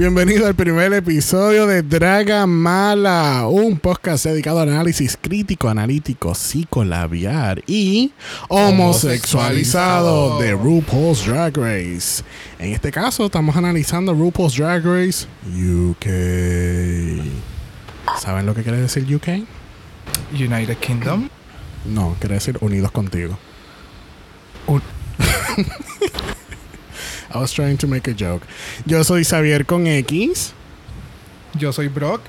Bienvenido al primer episodio de Draga Mala, un podcast dedicado al análisis crítico, analítico, psicolabiar y homosexualizado de RuPaul's Drag Race. En este caso, estamos analizando RuPaul's Drag Race UK. ¿Saben lo que quiere decir UK? United Kingdom. No, quiere decir unidos contigo. Un- I was trying to make a joke. Yo soy Xavier con X. Yo soy Brock.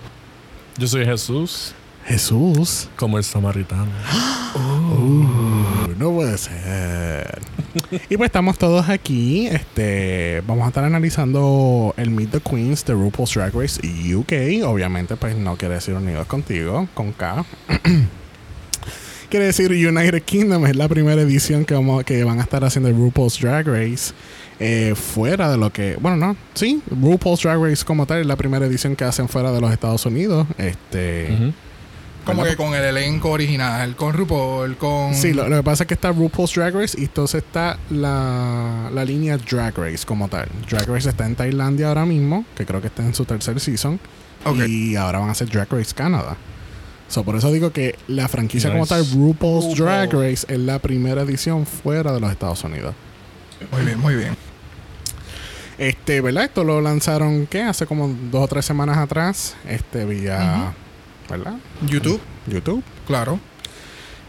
Yo soy Jesús, Jesús. como el samaritano. Uh, no puede ser. y pues estamos todos aquí. Este, vamos a estar analizando el Meet the Queens de RuPaul's Drag Race UK. Obviamente, pues no quiere decir unidos contigo, con K. quiere decir United Kingdom. Es la primera edición que, vamos, que van a estar haciendo el RuPaul's Drag Race. Eh, fuera de lo que. Bueno, no. Sí, RuPaul's Drag Race como tal es la primera edición que hacen fuera de los Estados Unidos. Este. Como que con el elenco original, con RuPaul, con. Sí, lo, lo que pasa es que está RuPaul's Drag Race y entonces está la, la línea Drag Race como tal. Drag Race está en Tailandia ahora mismo, que creo que está en su tercer season. Y ahora van a hacer Drag Race Canadá. So, por eso digo que la franquicia como tal, RuPaul's RuPaul. Drag Race, es la primera edición fuera de los Estados Unidos. Muy bien, muy bien. Este, ¿verdad? Esto lo lanzaron, ¿qué? Hace como dos o tres semanas atrás. Este, vía, ¿verdad? YouTube, YouTube. claro.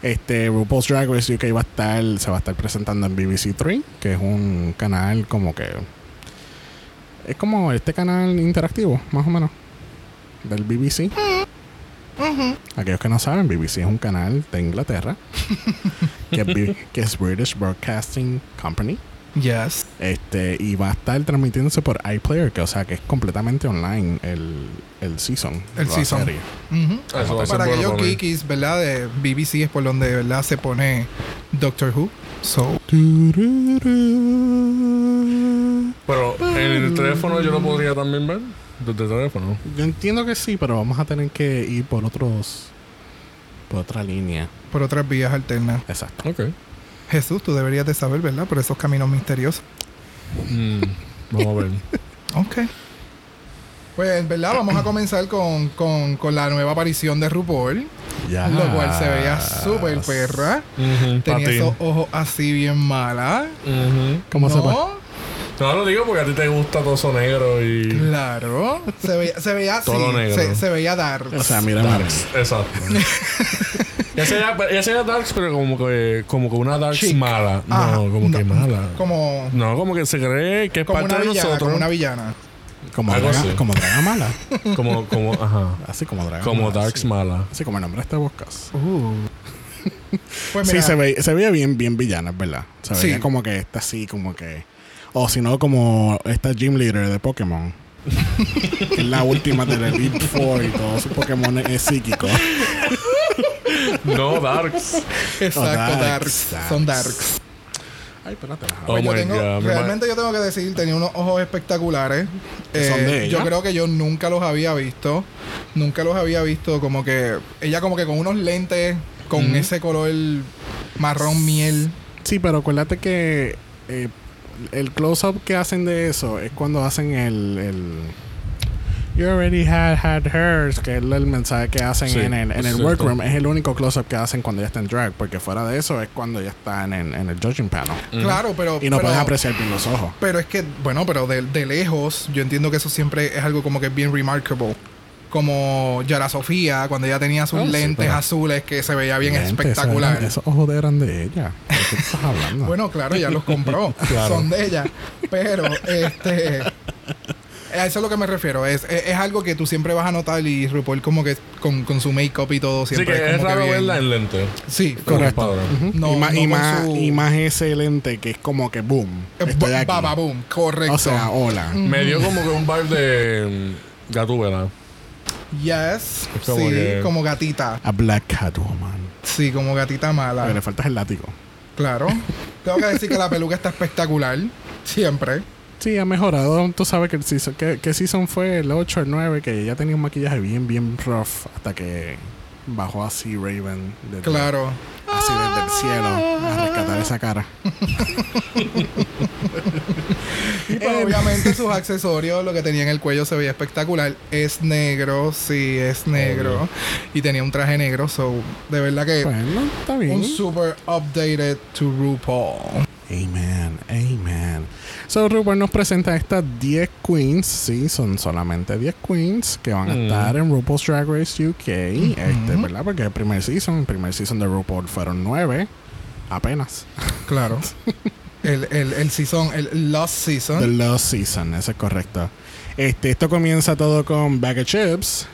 Este, RuPaul's Drag Race UK va a estar, se va a estar presentando en BBC 3, que es un canal como que. Es como este canal interactivo, más o menos. Del BBC. Aquellos que no saben, BBC es un canal de Inglaterra. que, es bi- que es British Broadcasting Company. Yes. Este, y va a estar transmitiéndose por iPlayer, que o sea que es completamente online el, el season. El season. serie. Ujú. Eso va a ser Para bueno aquellos para kikis, ¿verdad? De BBC es por donde, ¿verdad? Se pone Doctor Who. So. Pero en el teléfono yo lo podría también ver. Desde el teléfono. Yo entiendo que sí, pero vamos a tener que ir por otros. por otra línea. por otras vías alternas. Exacto. Ok. Jesús, tú deberías de saber, ¿verdad? Por esos caminos misteriosos. Mm, vamos a ver. Ok. Pues, ¿verdad? Vamos a comenzar con, con, con la nueva aparición de RuPaul. Ya. Lo cual se veía súper perra. Ujú, pa' Tenía ti. esos ojos así bien mala. Ujú. ¿Cómo ¿No? se va? No lo digo porque a ti te gusta todo eso negro y. Claro. Se veía, se veía así. Todo negro. Se, se veía dark. O sea, mira, mira. Darks. Exacto. ya sea, ya sea Darks, pero como que, como que una Darks Chic. mala. No, Ajá. como que No. mala. como, No, como que se cree que es como parte una de villana. nosotros. Como una villana. Como Algo draga, así. como draga mala. Como, como, ajá. Así como draga Como mala, Darks sí. mala. Así como el nombre de este podcast. Uh. Pues Sí, se, ve, se veía bien, bien villana, es ¿verdad? Se veía Sí. como que está así, como que. O si no, como esta Gym Leader de Pokémon. Que es la última de la Elite Four y todo su Pokémon es psíquico. No, Darks. Exacto, darks, darks, Son darks. Ay, espérate. Oh yo my tengo, God, me realmente yo tengo que decir, tenía unos ojos espectaculares. ¿Que son de Eh, yo ella? creo que yo nunca los había visto. Nunca los había visto como que ella como que con unos lentes con ese color marrón miel. Sí, pero acuérdate que eh, el close-up que hacen de eso es cuando hacen el, el You already had had hers, que es el mensaje que hacen Sí, en el, en es el workroom. Es el único close-up que hacen cuando ya está en drag, porque fuera de eso es cuando ya está en, en- en el judging panel. Ujú. Claro, pero Y no pero, puedes apreciar bien los ojos. pero es que bueno, pero de, de lejos yo entiendo que eso siempre es algo como que bien remarkable. Como Yara Sofía, cuando ella tenía sus sí, lentes pero- azules que se veía bien Lentes, espectacular. esos- Esos ojos eran de ella. ¿De qué estás hablando? Bueno, claro, ya los compró. Claro. Son de ella. Pero, este. A eso es lo que me refiero. Es, es, es algo que tú siempre vas a notar y RuPaul como que con, con su make-up y todo Sí, siempre que es como raro bien- verla en lente. Sí, Correcto. No, y, más, no y, más, su- y más ese lente que es como que boom. Estoy aquí. Baba boom, correcto. O sea, hola. Me dio como que un vibe de mm, Gatúbela. yes. Es como sí, que- como gatita. A Black Catwoman. Sí, como gatita mala. le falta el látigo. Claro. Tengo que decir que la peluca está espectacular. Siempre. Sí, ha mejorado. Tú sabes que el season, que, que season fue el 8 o el 9, que ella tenía un maquillaje bien, bien rough hasta que bajó así Raven. desde- Claro. Así desde el cielo a rescatar esa cara. Y pues, obviamente sus accesorios, lo que tenía en el cuello se veía espectacular. Es negro, sí, es negro. Y tenía un traje negro, so de verdad que Bueno, está bien. un super updated to RuPaul. Amen, amen. So, RuPaul nos presenta estas 10 queens, sí, son solamente 10 queens que van a Mm. estar en RuPaul's Drag Race UK, este, ¿verdad? Porque el primer season, el primer season de RuPaul fueron 9, apenas. Claro. el, el, el season, el Lost Season. The Lost Season, eso es correcto. Este, esto comienza todo con Bag of Chips.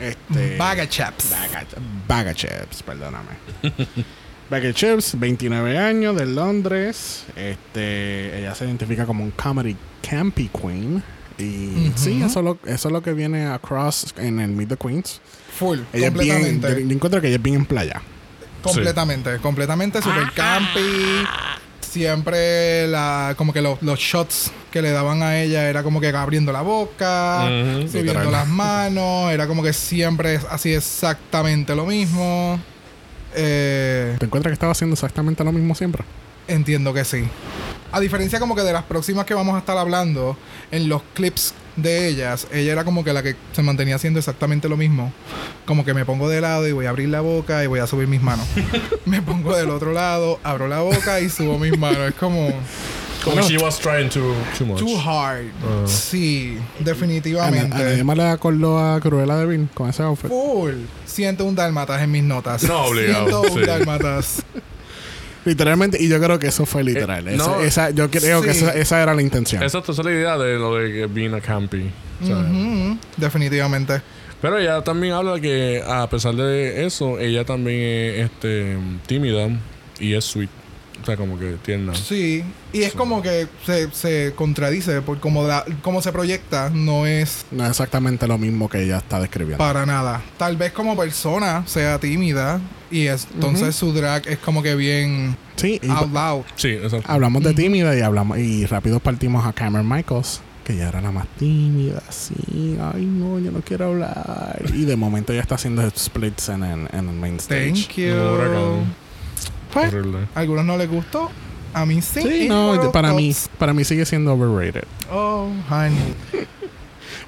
Este, Bag of Chaps. Bag of, Bag of Chips, perdóname. Of Chips, 29 años, de Londres. Este, ella se identifica como un comedy campy queen. Y sí, eso, es lo- eso es lo que viene across en el Meet the Queens. Full. Ella es bien, completamente. yo, yo encuentro que ella es bien en playa. Completamente, completamente super campy. Siempre la, como que los, los shots que le daban a ella era como que abriendo la boca, Ujú. subiendo las manos, era como que siempre así exactamente lo mismo. Eh, ¿Te encuentras que estaba haciendo exactamente lo mismo siempre? entiendo que sí. A diferencia como que de las próximas que vamos a estar hablando, en los clips de ellas, ella era como que la que se mantenía haciendo exactamente lo mismo. Como que me pongo de lado y voy a abrir la boca y voy a subir mis manos. me pongo del otro lado, abro la boca y subo mis manos. Es como Como she was trying too, too much. too hard. Ah. Sí, A, definitivamente. a nadie más le acordó a Cruella de Vil con ese outfit. Full. Siento un dálmatas en mis notas. No, obligado, Siento un dálmatas. Literalmente, y yo creo que eso fue literal. Eh, Esa- no. esa, yo creo que esa, esa era la intención. Exacto, esa es la idea de lo de que being a campy. Definitivamente. Pero ella también habla que a pesar de eso, ella también es este, tímida y es sweet. O sea, como que tierna. Sí, y es como que se, se contradice por como, la- como se proyecta, no es No es exactamente lo mismo que ella está describiendo. para nada. Tal vez como persona sea tímida y es- entonces su drag es como que bien Sí, y out loud. Sí, exacto. hablamos de tímida y hablamos y rápido partimos a Cameron Michaels, que ya era la más tímida, así, ay no, yo no quiero hablar. Y de momento ya está haciendo splits en, en, en el main stage. Thank you. Pues, a algunos no les gustó. A mí sí. Sí, no, para mí, para mí sigue siendo overrated. Oh, honey.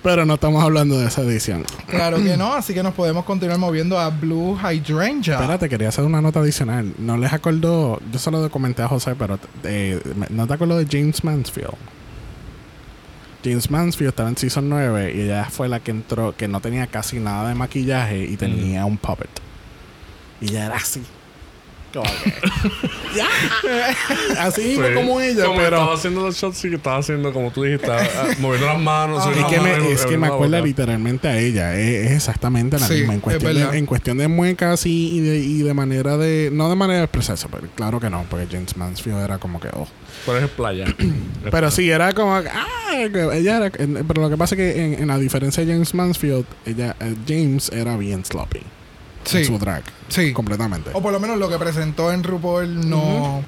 Pero no estamos hablando de esa edición. Claro que no, así que nos podemos continuar moviendo a Blue Hydrangea. Espérate, quería hacer una nota adicional. No les acordó, yo solo comenté a José, pero eh, ¿no te acuerdo de James Mansfield? James Mansfield estaba en Season 9 y ella fue la que entró, que no tenía casi nada de maquillaje y tenía un puppet. Y ella era así. Como que- ¡Ya! así mismo Sí. como ella, Como pero... estaba haciendo los shots y que estaba haciendo, como tú dijiste, ah, moviendo las manos. Ah, Es que, me, es que me acuerda literalmente a ella. Es, es exactamente la Sí, misma. En es cuestión, de, en cuestión de muecas y, y de, y de manera de. No de manera de expresarse, pero claro que no, porque James Mansfield era como que. Oh. Pero es playa. Pero sí, era como. que, Ah, ella era. Pero lo que pasa es que en, en la diferencia de James Mansfield, ella, eh, James era bien sloppy. Sí, En su drag. sí. Completamente. O por lo menos lo que presentó en RuPaul no...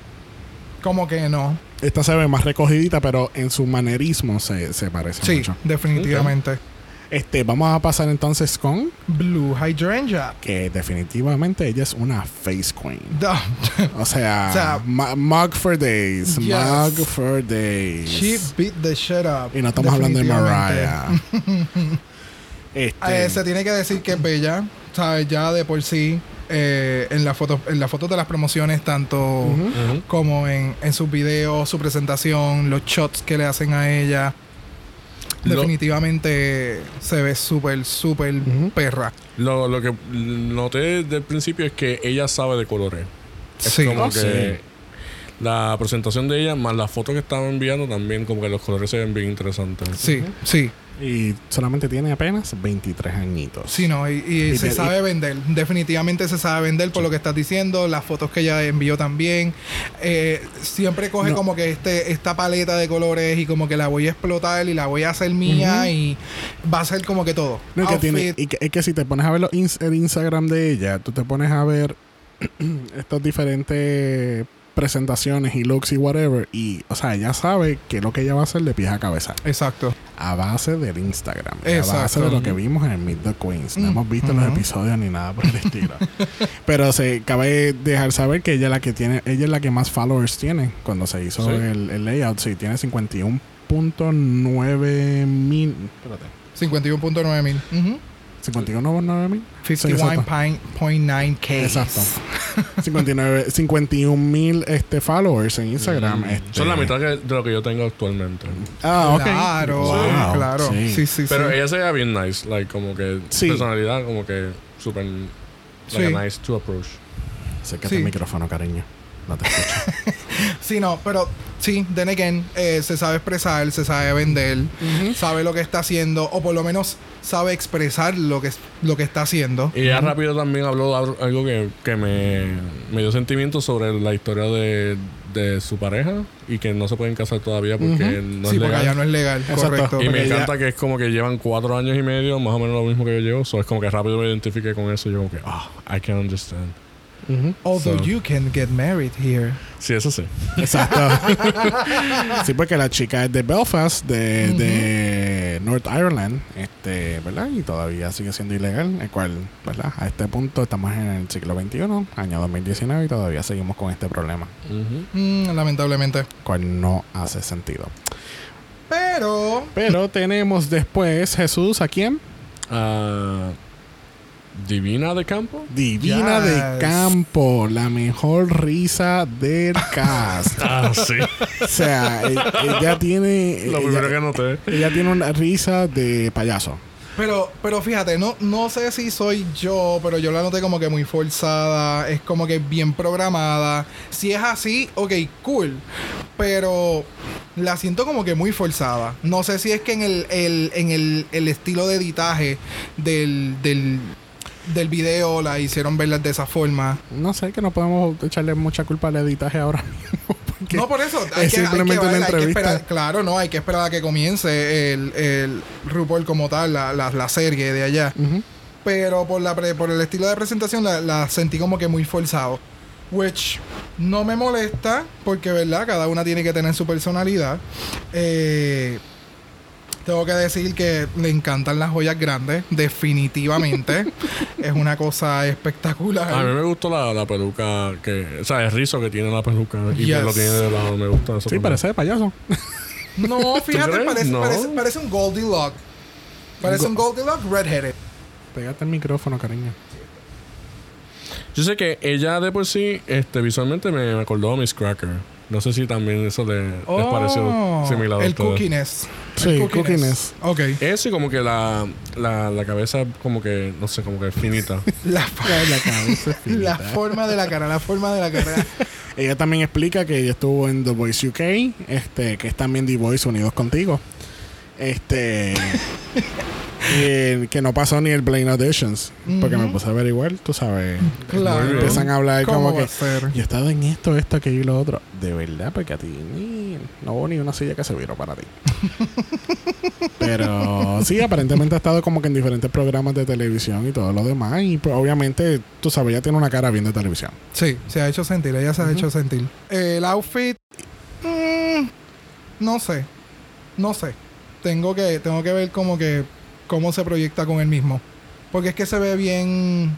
Como que no. Esta se ve más recogidita, pero en su manerismo se, se parece Sí, mucho. definitivamente. Este, vamos a pasar entonces con. Blue Hydrangea. Que definitivamente ella es una face queen. O sea, O sea, mu- mug for days. Yes. Mug for days. She beat the shit up. y no estamos hablando de. Mariah. este, Eh, se tiene que decir que es bella. ¿Sabes? Ya de por sí. eh, en las fotos en las fotos de las promociones, tanto como en, en sus videos, su presentación, los shots que le hacen a ella. Lo- Definitivamente se ve súper, súper perra. Lo, lo que noté desde el principio es que ella sabe de colores. Es Sí. como Oh, que sí. la presentación de ella, más las fotos que estaban enviando, también como que los colores se ven bien interesantes. Sí, sí. Y solamente tiene apenas 23 añitos. Sí, no, y, y Y se sabe vender. Definitivamente se sabe vender por lo que estás diciendo. Las fotos que ella envió también. Eh, siempre coge No. como que este esta paleta de colores y como que la voy a explotar y la voy a hacer mía y va a ser como que todo. No, que tiene, y que, es que si te pones a ver los ins- el Instagram de ella, tú te pones a ver estos diferentes presentaciones y looks y whatever. Y, o sea, ella sabe que lo que ella va a hacer de pies a cabeza. Exacto. A base del Instagram. A base de lo que vimos en Meet the Queens. No Mm, hemos visto los episodios ni nada por el estilo. Pero se cabe dejar saber que ella es la que tiene, ella es la que más followers tiene. Cuando se hizo Sí. el, el layout, sí, tiene 51.9 mil. Espérate. 51.9 mil. Ujú. 51.9 mil. Sí, exacto. 51.9k. Exacto. 59, 51 mil este, followers en Instagram. Mm. este. Son la mitad que- de lo que yo tengo actualmente. Ah, ok. Claro, Wow, claro. sí. Sí, sí, sí. Pero ella se veía bien nice, like como que Sí. personalidad como que súper like Sí. a nice to approach. Acércate Sí. el micrófono, cariño. No te escucho. Sí, no, pero sí, then again, eh, se sabe expresar, se sabe vender, sabe lo que está haciendo, o por lo menos sabe expresar lo que, lo que está haciendo. Y ella rápido también habló al- algo que, que me, me dio sentimiento sobre la historia de, de su pareja y que no se pueden casar todavía porque Ujú. no sí, es porque legal. allá no es legal, Exacto. correcto. y me encanta que es como que llevan cuatro años y medio, más o menos lo mismo que yo llevo. So es como que rápido me identifiqué con eso. Y yo como que, ah, I can understand. Although So- you can get married here. Sí, eso sí. Exacto. sí, porque la chica es de Belfast, de, de North Ireland, este, ¿verdad? Y todavía sigue siendo ilegal, el cual, ¿verdad? A este punto estamos en el siglo XXI, año 2019, y todavía seguimos con este problema. Mm, lamentablemente. cual no hace sentido. Pero Pero tenemos después Jesús, ¿a quién? Ah, Divina de campo. Divina Yes. de Campo, la mejor risa del cast. Ah, sí. o sea, e- ella tiene. lo primero que noté. ella tiene una risa de payaso. Pero, pero fíjate, no, no sé si soy yo, pero yo la noté como que muy forzada, es como que bien programada. Si es así, ok, cool. Pero la siento como que muy forzada. No sé si es que en el, el- en el, el estilo de editaje del, del, del video la hicieron verla de esa forma. No sé, que no podemos echarle mucha culpa al editaje ahora mismo. No, por eso. Hay es que, hay que simplemente una que entrevista. esperar- claro, no, hay que esperar a que comience el, el RuPaul como tal, la, la, la serie de allá. Pero por, la pre- por el estilo de presentación la, la sentí como que muy forzado. Which no me molesta, porque, ¿verdad? Cada una tiene que tener su personalidad. Eh, tengo que decir que le encantan las joyas grandes, definitivamente. es una cosa espectacular. A mí me gustó la, la peluca que, o sea, el rizo que tiene la peluca y que Yes. lo tiene de lado. Me gusta eso. Sí, también. parece de payaso. No, fíjate, crees? parece, No. parece, parece un Goldilocks. Parece un Goldilocks redheaded. Pégate el micrófono, cariño. Yo sé que ella de por sí, este, visualmente me, me acordó a Miss Cracker. No sé si también eso le, les pareció similar a Oh, El ustedes. cookiness. Sí, El cookiness. Ok. Eso y como que la, la, la cabeza como que, no sé, como que finita. La, La cabeza es la forma de la cara, la forma de la cara. Ella también explica que ella estuvo en The Voice UK, este, que es también The Voice Unidos Contigo. Este. Eh, que no pasó ni el Blaine Auditions. Porque me puse a averiguar, tú sabes. Claro. Empiezan a hablar ¿Cómo como que. Yo he estado en esto, esto, aquello y lo otro. De verdad, porque a ti ni, no hubo ni una silla que se viró para ti. Pero sí, aparentemente ha estado como que en diferentes programas de televisión y todo lo demás. Y pues, obviamente, tú sabes, ella tiene una cara bien de televisión. Sí, se ha hecho sentir, ella se ha hecho sentir. El outfit, mm, no sé, no sé. Tengo que, tengo que ver como que cómo se proyecta con él mismo, porque es que se ve bien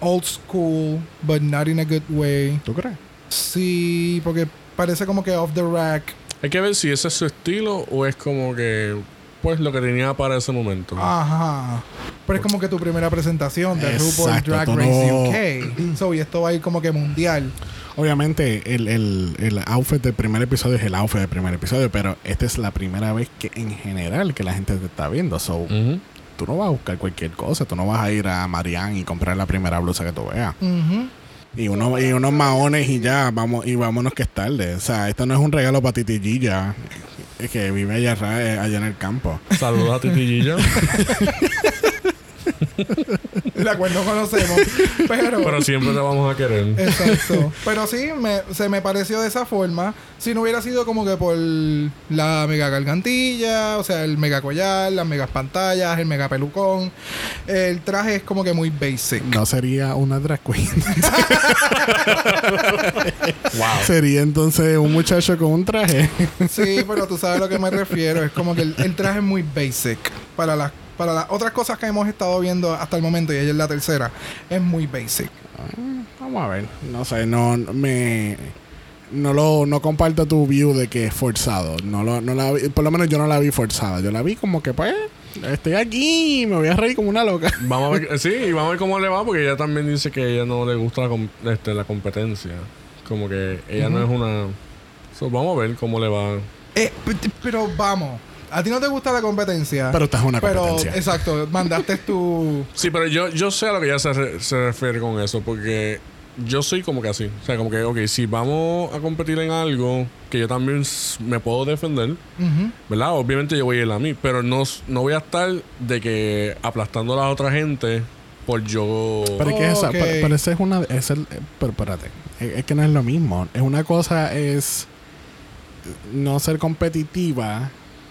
old school, but not in a good way. ¿Tú crees? Sí, porque parece como que off the rack. Hay que ver si ese es su estilo o es como que, pues, lo que tenía para ese momento. Ajá. Pero es como que tu primera presentación de RuPaul Drag Race no- UK. So, y esto va a ir como que mundial. Obviamente, el, el, el outfit del primer episodio es el outfit del primer episodio, pero esta es la primera vez que en general que la gente te está viendo. So, Ujú. tú no vas a buscar cualquier cosa. Tú no vas a ir a Marianne y comprar la primera blusa que tú veas. Y, uno, y unos maones y ya, vamos, y vámonos que es tarde. O sea, esto no es un regalo para Titi Gilla, es que vive allá, ra- allá en el campo. Saludos a Titi Gilla. la cual no conocemos. Pero, Pero siempre te vamos a querer. Exacto. Pero sí, me- se me pareció de esa forma. Si no hubiera sido como que por la mega gargantilla, o sea, el mega collar, las megas pantallas, el mega pelucón. El traje es como que muy basic. No sería una drag queen. wow. sería entonces un muchacho con un traje. Sí, pero tú sabes a lo que me refiero. Es como que el, el traje es muy basic. Para las, para las otras cosas que hemos estado viendo hasta el momento, y ella es la tercera, es muy basic. Vamos a ver. No sé, no me. No lo no comparto tu view de que es forzado. No lo, no la vi- por lo menos yo no la vi forzada. Yo la vi como que pues estoy aquí, me voy a reír como una loca. Vamos a ver, sí, y vamos a ver cómo le va, porque ella también dice que a ella no le gusta la, este, la competencia. Como que ella no es una. So, vamos a ver cómo le va. Eh, pero vamos, a ti no te gusta la competencia. Pero esta es una Pero, competencia. exacto, mandaste tu. Sí, pero yo, yo sé a lo que ella se, re- se refiere con eso, porque yo soy como que así. O sea, como que, ok, si vamos a competir en algo que yo también me puedo defender. ¿verdad? Obviamente yo voy a ir a mí, pero no, no voy a estar de que aplastando a la otra gente por yo. Pero es que esa, Ok. pero, pero esa es una, es el, pero espérate, es, es que no es lo mismo. Es una cosa es no ser competitiva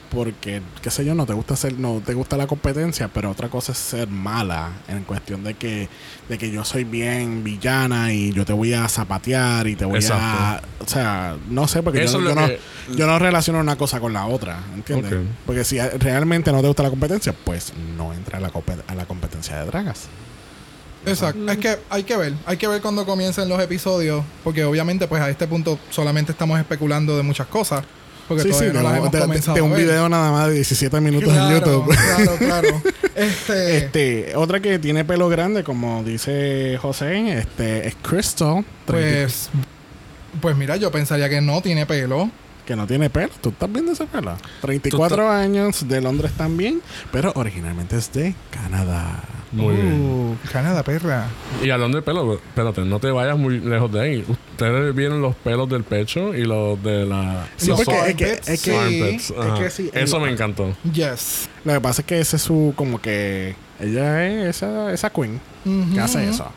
porque qué sé yo, no te gusta ser, no te gusta la competencia, pero otra cosa es ser mala en cuestión de que, de que yo soy bien villana y yo te voy a zapatear y te voy a, o sea, no sé porque yo, no, que- yo no relaciono una cosa con la otra, ¿entiendes? Porque si realmente no te gusta la competencia, pues no entra a la, a la competencia de dragas. Exacto. Es que hay que ver, hay que ver cuando comiencen los episodios, porque obviamente pues a este punto solamente estamos especulando de muchas cosas, porque Sí, sí, no las hemos de, de- comenzado de a un ver. video nada más de 17 minutos claro, en YouTube. Claro, claro. Este, Este, otra que tiene pelo grande, como dice José, este, es Crystal, 30 pues, pues mira, yo pensaría que no tiene pelo. que no tiene pelo. ¿Tú estás viendo ese pelo? 34 Tú años, de Londres también, pero originalmente es de Canadá. Muy bien. Uh, Canadá, perra. Y hablando de pelo, espérate, no te vayas muy lejos de ahí. Ustedes vieron los pelos del pecho y los de la. Sí, Los porque es que, es que, es que sí, Eso el- me encantó. Yes. lo que pasa es que ese es su, como que, ella es esa, esa queen Ujú. que hace eso.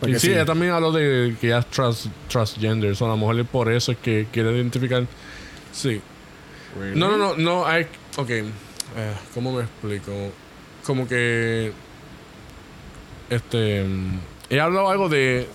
Porque y sí, sí, ella también habló de que ella es trans, transgender. So, a lo mejor es por eso es que quiere identificar. Sí. No, no, no, no. Hay, ok. Eh, ¿Cómo me explico? Como que. Este. mm, Ella habló algo de.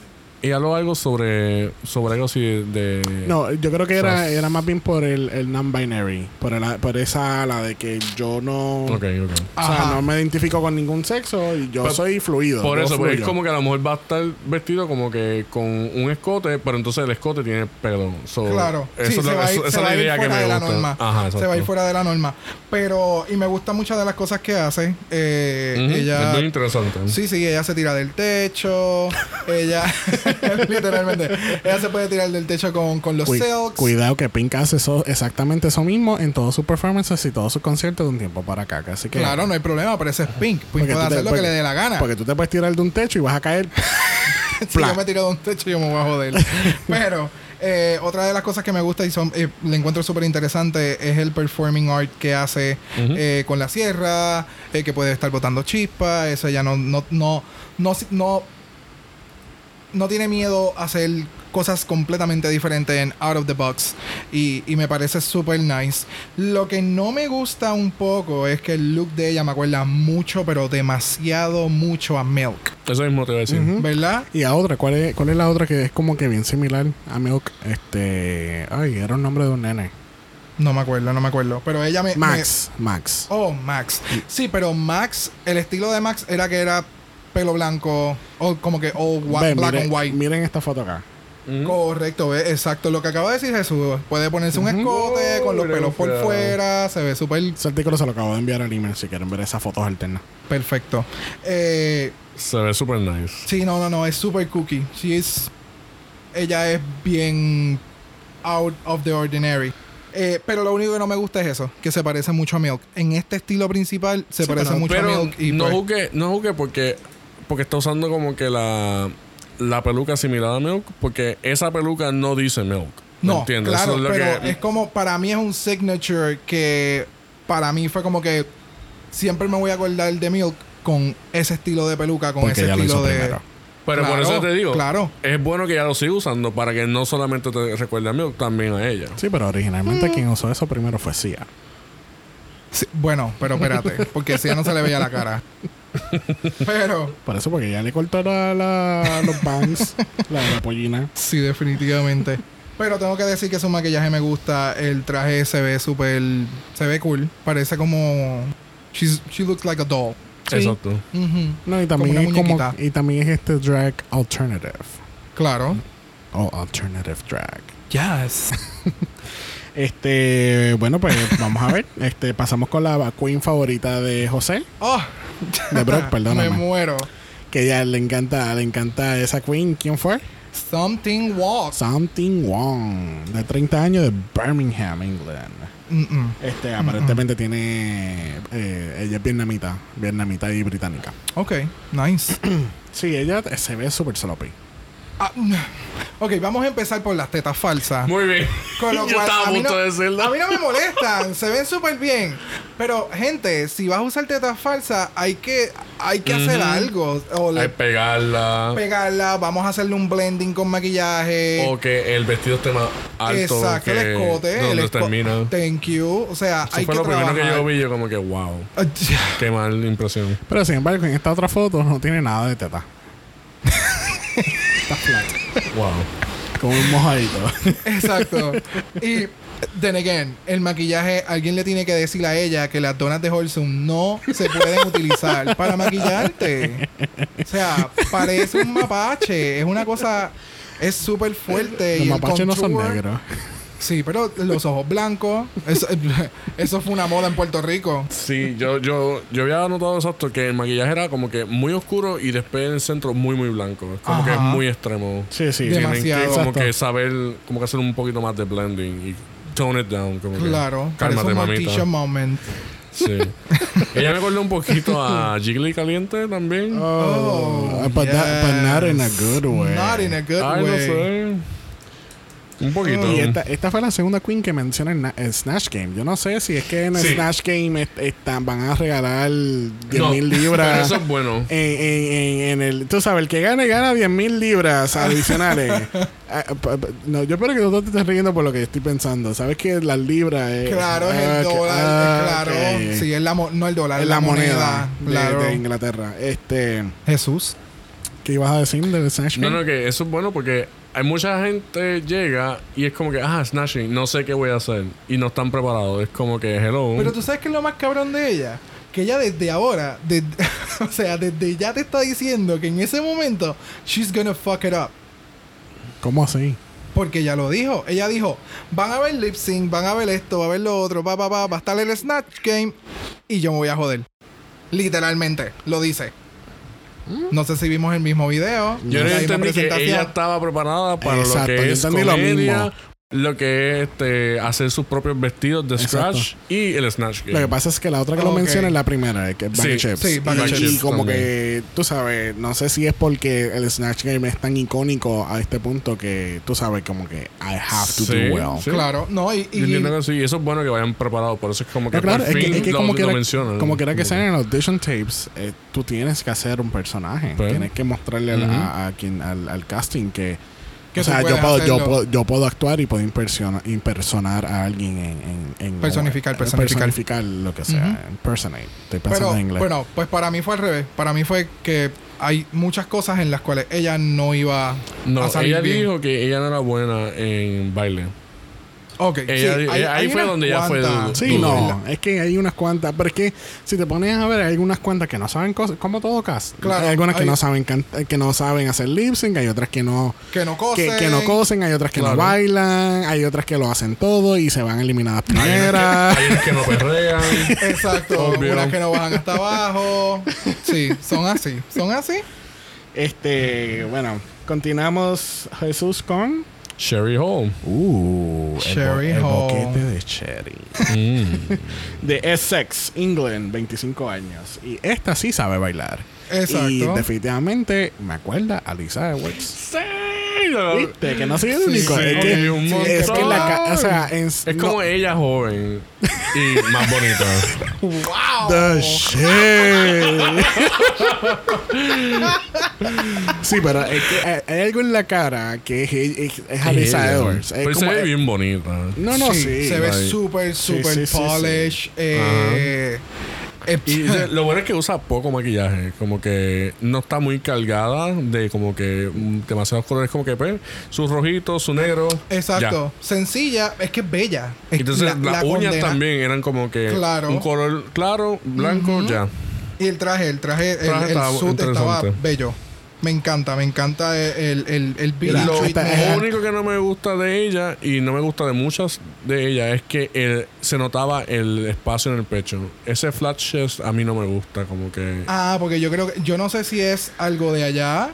Ella habló algo sobre. Sobre algo así de. No, yo creo que era, era más bien por el, el non-binary. Por, el- por esa ala de que yo no. Ok, ok. O sea, Ajá. no me identifico con ningún sexo y yo Pero- soy fluido. Por eso, porque es como que a lo mejor va a estar vestido como que con un escote, pero entonces el escote tiene pelo. So, Claro. Eso sí, es se lo- va a ir, esa la a ir idea que fuera me de la gusta. norma. Ajá, se va a ir fuera de la norma. Pero, y me gustan muchas de las cosas que hace. Eh, Ella. Es muy interesante. Sí, sí, ella se tira del techo. ella, literalmente, ella se puede tirar del techo con, con los silks. Cuidado que Pink hace eso, exactamente eso mismo en todos sus performances y todos sus conciertos de un tiempo para acá. Así que, Claro, no hay problema, pero ese es Pink. Pink puede te- hacer lo que le dé la gana. Porque tú te puedes tirar de un techo y vas a caer. si yo me tiro de un techo, yo me voy a joder. Pero eh, otra de las cosas que me gusta y son, eh, le encuentro súper interesante es el performing art que hace eh, con la sierra, eh, que puede estar botando chispas. Eso ya no, no, no, no, no, no tiene miedo a hacer cosas completamente diferentes en Out of the Box. Y, y me parece súper nice. Lo que no me gusta un poco es que el look de ella me acuerda mucho, pero demasiado mucho a Milk. Eso mismo te voy a decir. ¿Verdad? Y a otra, ¿cuál es, ¿cuál es la otra que es como que bien similar a Milk? Este. Ay, era un nombre de un nene. No me acuerdo, no me acuerdo. Pero ella me. Max. Max. oh, Max. Sí, pero Max, el estilo de Max era que era pelo blanco, o como que all whi- Ve, black miren, and white. miren esta foto acá. Correcto, ve, exacto lo que acaba de decir Jesús. Puede ponerse un escote con los pelos por fuera, se ve súper Ese artículo se lo acabo de enviar al email si quieren ver esas fotos alternas. perfecto. Eh, Se ve super nice. sí, no, no, no, es súper cookie. She is, ella es bien out of the ordinary. Eh, pero lo único que no me gusta es eso, que se parece mucho a Milk. En este estilo principal se Sí, parece pero- mucho a Milk. Y no pues- juzgue, no juzgue porque, porque está usando como que la, la peluca similar a Milk, porque esa peluca no dice Milk. ¿me No, entiendes? claro, es lo pero que- es como, para mí es un signature que para mí fue como que siempre me voy a acordar de Milk con ese estilo de peluca, con Porque ese estilo de. primero. Pero por eso te digo, Claro. es bueno que ella lo siga usando para que no solamente te recuerde a mí, también a ella. Sí, pero originalmente Mm. quien usó eso primero fue Sia. Sí, bueno, pero espérate, porque si ya no se le veía la cara. Pero, Por eso, porque ella le cortó la, la- los bangs, la, la pollina. sí, definitivamente. Pero tengo que decir que su maquillaje me gusta. El traje se ve súper. Se ve cool. Parece como. She's, she looks like a doll. Sí. Exacto. No, y también, Como es como, y también es este drag alternative. Claro. O alternative drag. Yes. Este, bueno, pues vamos a ver. Este, pasamos con la queen favorita de José, Oh, de Brock, me perdóname. muero. Que ella le encanta, le encanta esa queen. ¿Quién fue? Something walks. Something Wong, de 30 años de Birmingham, England. Este, aparentemente tiene. eh, ella es vietnamita, vietnamita y británica. Ok, nice. Sí, ella se ve súper sloppy. Ah. Ok, vamos a empezar por las tetas falsas. Muy bien. Con lo Yo cual, estaba a a mí no- de decirlo. A mí no me molestan, se ven súper bien. Pero, gente, si vas a usar tetas falsas, hay que, hay que hacer algo. O le- Hay pegarla. pegarla, vamos a hacerle un blending con maquillaje. O que el vestido esté más alto. Exacto, que el escote. Donde el esco- termina. Thank you. O sea, Eso hay fue que lo primero que yo vi. Yo como que, wow. Ah, Qué mal impresión. Pero sin embargo, en esta otra foto no tiene nada de teta. Está flat. Wow. Como un mojadito. Exacto. Y, then again, el maquillaje, alguien le tiene que decir a ella que las donas de Holsum no se pueden utilizar para maquillarte. O sea, parece un mapache. Es una cosa. Es súper fuerte. Los mapaches no son negros. Sí, pero los ojos blancos. Eso, eso fue una moda en Puerto Rico. Sí, yo, yo, yo había notado exacto que el maquillaje era como que muy oscuro y después en el centro muy, muy blanco. Es como que es muy extremo. Sí, sí. Demasiado. Tienen que como que saber, como que hacer un poquito más de blending y tone it down. Como que, Claro. Cálmate, un mamita. Moment. Sí. Ella me acordó un poquito a Jiggly Caliente también. Oh, but, that- but not in a good way. Not in a good Ay, no way. sé. Un poquito. Y esta, esta fue la segunda queen que menciona en, Na- en Snatch Game. Yo no sé si es que en el Sí. Snatch Game est- están, van a regalar 10 No, mil libras. eso es bueno. En, en- en- en el, tú sabes, el que gane, gana 10 mil libras adicionales. Ah, pa- no, yo espero que tú no te estés riendo por lo que estoy pensando. Sabes que las libras es. Claro, es el ah, dólar. ah, claro. ok. Sí, es la mo- no el dólar, Es es la moneda, de- claro. de, Inglaterra. Este, Jesús. ¿Qué ibas a decir del Snatch No, Game? no, que eso es bueno porque hay mucha gente llega y es como que, ah, snatching, no sé qué voy a hacer. Y no están preparados. Es como que, hello. Pero tú sabes que es lo más cabrón de ella. Que ella desde ahora, desde- o sea, desde ya te está diciendo que en ese momento, she's gonna fuck it up. ¿Cómo así? Porque ella lo dijo. Ella dijo, van a ver lip sync, van a ver esto, va a ver lo otro, pa, pa, pa, va a estar el Snatch Game y yo me voy a joder. Literalmente, lo dice. No sé si vimos el mismo video. Yo no entendí que ella estaba preparada para Exacto, lo yo que es entendí lo comedia, mismo. Lo que es este, hacer sus propios vestidos de Exacto. scratch y el snatch game. Lo que pasa es que la otra que lo menciona es la primera, que es Bag Sí, of Chips. sí, Bag y, Chips y como también. que, tú sabes, no sé si es porque el Snatch Game es tan icónico a este punto que, tú sabes, como que I have to Sí, do well. sí. Claro, no, y, y- Yo entiendo que sí, y eso es bueno que vayan preparados, por eso es como que No, claro, por es fin que, es que lo, como, lo quiera, mencionan. como quiera que Como sea en los audition tapes, eh, tú tienes que hacer un personaje. Pues. Tienes que mostrarle al- Ujú. a, a quien, al, al casting Que o sea, yo puedo, yo, puedo, yo puedo actuar y puedo impersona- impersonar a alguien en... en, en- Personificar, personificar. personificar lo que sea. Impersonate. Estoy pensando Pero, en inglés. bueno, pues para mí fue al revés. Para mí fue que hay muchas cosas en las cuales ella no iba No, a salir ella bien. dijo que ella no era buena en baile. Ok, Ella- sí, ella- ahí fue unas donde ella fue Sí, Dudo. no, es que hay unas cuantas, pero es que si te pones a ver, hay algunas cuantas que no saben cosas, como todo cast. Claro, hay algunas que no saben can- que no saben hacer lip sync, hay otras que no Que no cosen. que no cosen, hay otras que Claro. no bailan, hay otras que lo hacen todo y se van eliminadas Hay unas que- primeras. Hay unas que no perrean. Exacto. Obvio. Unas que no bajan hasta abajo. Sí, son así. Son así. Este, bueno, continuamos Jesús con Sherry Hall. uh, el bo- el, Hall. boquete de Cherry. Mm. De Essex, England, 25 años. Y esta sí sabe bailar. Exacto. Y definitivamente me acuerda a Lisa Edwards. Sí. ¿Viste? Que no soy el único. Sí, es que, un sí, es que la ca- montón. o sea, en, Es no- como ella joven y más bonita. The shit. sí, pero es que hay- hay algo en la cara que es, es, es Alisa. Edwards. Pero se ve bien bonita. No, no, sí. Sí, se ve súper, Sí, súper sí, sí, polish. eh, eh, Y lo bueno es que usa poco maquillaje, como que no está muy cargada de como que mm, demasiados colores, como que pues, su rojito, su negro. Exacto. Sencilla, es que es bella. Es- Entonces la- las la uñas condena. también eran como que Claro. un color claro, blanco, ya. Y el traje, el traje, el, Traje el estaba suit estaba interesante. bello. Me encanta, me encanta el, el, el Lo, treatment. lo único que no me gusta de ella y no me gusta de muchas de ella es que el- se notaba el espacio en el pecho. Ese flat chest a mí no me gusta, como que... Ah, porque yo creo que, yo no sé si es algo de allá,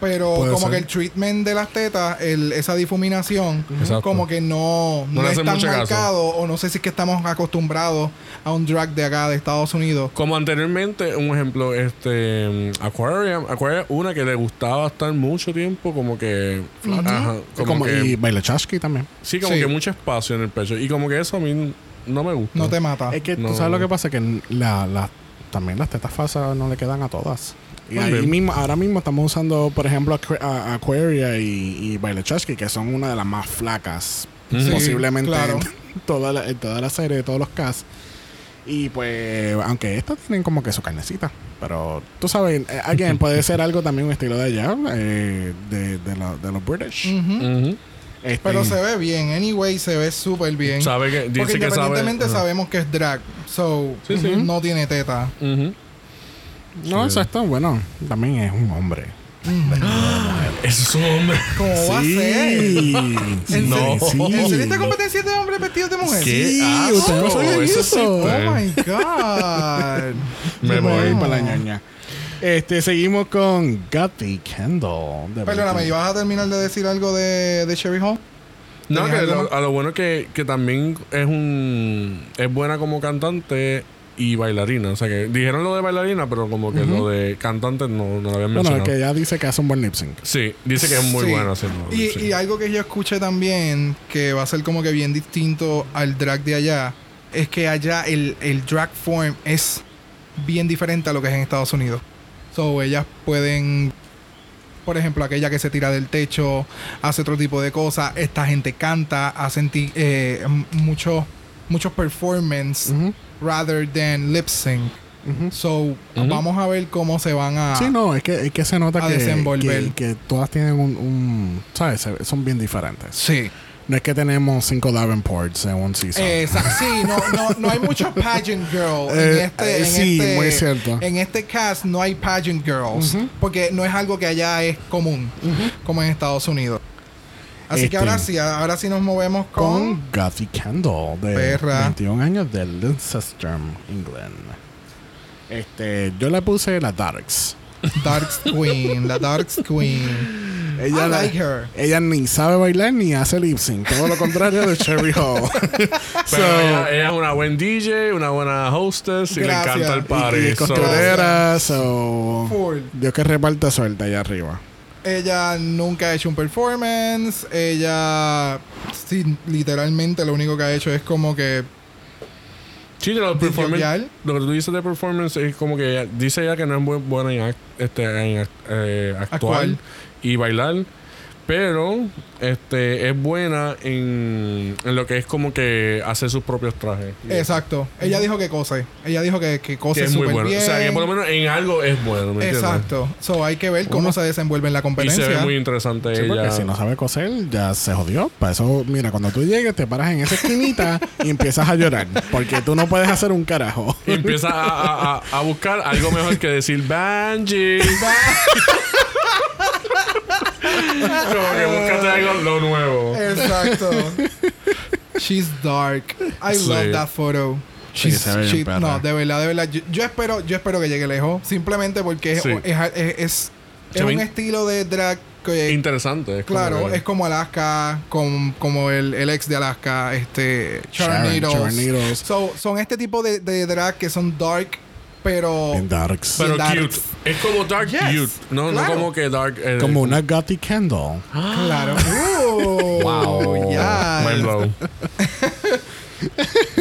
pero Puede como ser. que el treatment de las tetas, el, esa difuminación, Exacto. como que no, No es tan caso. marcado, o no sé si es que estamos acostumbrados a un drag de acá, de Estados Unidos. Como anteriormente, un ejemplo, este mm, Aquarium, Aquarium, una que le gustaba estar mucho tiempo, como que, ajá, como como, que y Baila Chasky también. sí, como Sí. que mucho espacio en el pecho y como que eso a mí no me gusta. No te mata. Es que No. tú sabes lo que pasa, que la, la- también las tetas falsas no le quedan a todas. Y ahí mismo, ahora mismo estamos usando, por ejemplo, a- Aquaria y, y Baila Chasky, que son una de las más flacas, Ujú. posiblemente claro. en, toda la, en toda la serie, de todos los casts. Y pues, aunque estas tienen como que su carnecita. Pero tú sabes, eh, again, puede ser algo también un estilo de allá, eh, de, de, la- de los British. Este, Pero se ve bien, anyway, se ve súper bien. Sabe que, Porque dice que sabe. sabemos que es drag, so Sí, sí. no tiene teta. No, exacto, bueno, también es un hombre. Ese es un hombre. ¿Cómo va a ser? ¿En No. serio? ¿En serio esta No. competencia de hombres vestidos de mujer? ¿Qué? Sí, asco? usted no sabía Eso eso. Oh my god. Me voy voy. para la ñoña. Este, seguimos con Gutty Kendall. Perdóname, 21. ¿ibas a terminar de decir algo de, de Sherry Hall? No, ¿Tenías que lo- a lo bueno que, que también es un es buena como cantante y bailarina. O sea que dijeron lo de bailarina, pero como que lo de cantante no, no lo habían Bueno, mencionado. que ella dice que hace un buen lip sync. Sí, dice que es muy Sí. buena haciendo. Y, algo que yo escuché también, que va a ser como que bien distinto al drag de allá, es que allá el, el drag form es bien diferente a lo que es en Estados Unidos. So, ellas pueden, por ejemplo, aquella que se tira del techo, hace otro tipo de cosas. Esta gente canta, hacen eh, muchos muchos performance Ujú, rather than lip sync. ujú. So, vamos a ver cómo se van a. Sí, no, es que, es que se nota que, desenvolver. que, que todas tienen un, un- ¿sabes? Son bien diferentes. Sí. No es que tenemos cinco Davenports en un season. Exacto. Sí, no, no, no hay mucho pageant girl en Eh, este, eh, en sí, este, muy cierto. En este cast no hay pageant girls. Ujú. Porque no es algo que allá es común, como en Estados Unidos. Así Este- que ahora sí, ahora sí nos movemos con con. Gutty Kendall, de Perra. 21 años de Leicester, England. Este, yo le puse la Darks. Darks Queen, la Darks Queen. Ella, I la- like her. ella ni sabe bailar ni hace lip sync. Todo lo contrario de Cherry Hall. Pero So, ella, ella es una buen DJ, una buena hostess y Gracias. le encanta el y, party. y so- costurera, so. Dios que reparta suerte allá arriba. Ella nunca ha hecho un performance. Ella, sí, literalmente lo único que ha hecho es como que Sí, de los performance, lo que tú dices de performance es como que ella- dice ella que no es muy buena en, act- este, en act- eh, y bailar, pero este es buena en, en lo que es como que hacer sus propios trajes. Exacto. Ella dijo que cose. Ella dijo que, que Que cose es muy bueno. bien. O sea, que por lo menos en algo es bueno, ¿me entiendes? Exacto. So hay que ver cómo Uno- se desenvuelve en la Y competencia. se ve muy interesante Sí, porque ella. si no sabe coser, ya se jodió. Para eso, mira, cuando tú llegues, te paras en esa esquinita y empiezas a llorar. Porque tú no puedes hacer un carajo. Y empieza a, a- a- a buscar algo mejor que decir Banji. como que búscate algo lo nuevo. Exacto. She's dark. I Sí. love that photo. She's- she- no, de verdad, de verdad. Yo, yo espero, yo espero que llegue lejos. Simplemente porque es, Sí. es, es, es- es un estilo de drag que Interesante. es como Claro, que- es como Alaska, con, como el, el ex de Alaska, este Needles. So, son este tipo de, de drag que son dark pero En Darks. Pero Dark. cute. Es como Dark Yes, Cute. No, claro. no como que Dark. eh, Como una Gothy Candle. claro. Uh, Wow. yes. Mind blown.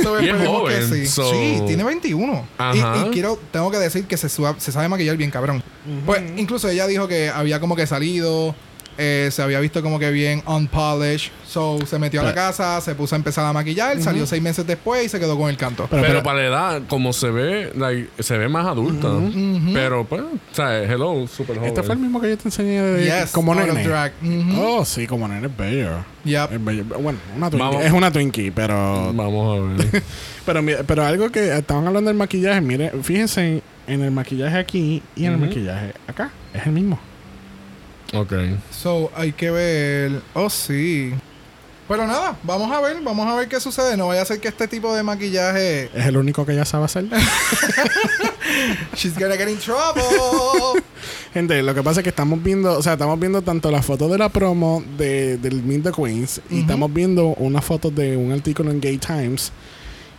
So, Y es joven, sí. so- Sí, tiene 21. Y, y quiero, tengo que decir que se, sua- se sabe maquillar bien cabrón. Pues incluso ella dijo que había como que salido, eh, se había visto como que bien unpolished. So se metió a la casa, se puso a empezar a maquillar, salió seis meses después y se quedó con el canto. Pero, Pero, pero- para la edad, como se ve, like, se ve más adulta. Pero, pues, o sea, hello, super joven. este fue el mismo que yo te enseñé de Yes, como nene. drag. Oh, sí, como nene es bello. Yep. Es bello. Bueno, una Twinkie. Es una Twinkie, pero Vamos a ver. Pero, pero algo que estaban hablando del maquillaje, mire, fíjense en, en el maquillaje aquí y en el maquillaje acá. Es el mismo. Ok. So hay que ver. Oh, sí. Pero nada, vamos a ver, vamos a ver qué sucede. No vaya a ser que este tipo de maquillaje. Es el único que ella sabe hacer. She's gonna get in trouble. Gente, lo que pasa es que estamos viendo, o sea, estamos viendo tanto las fotos de la promo de, del Meet the Queens y estamos viendo una foto de un artículo en Gay Times.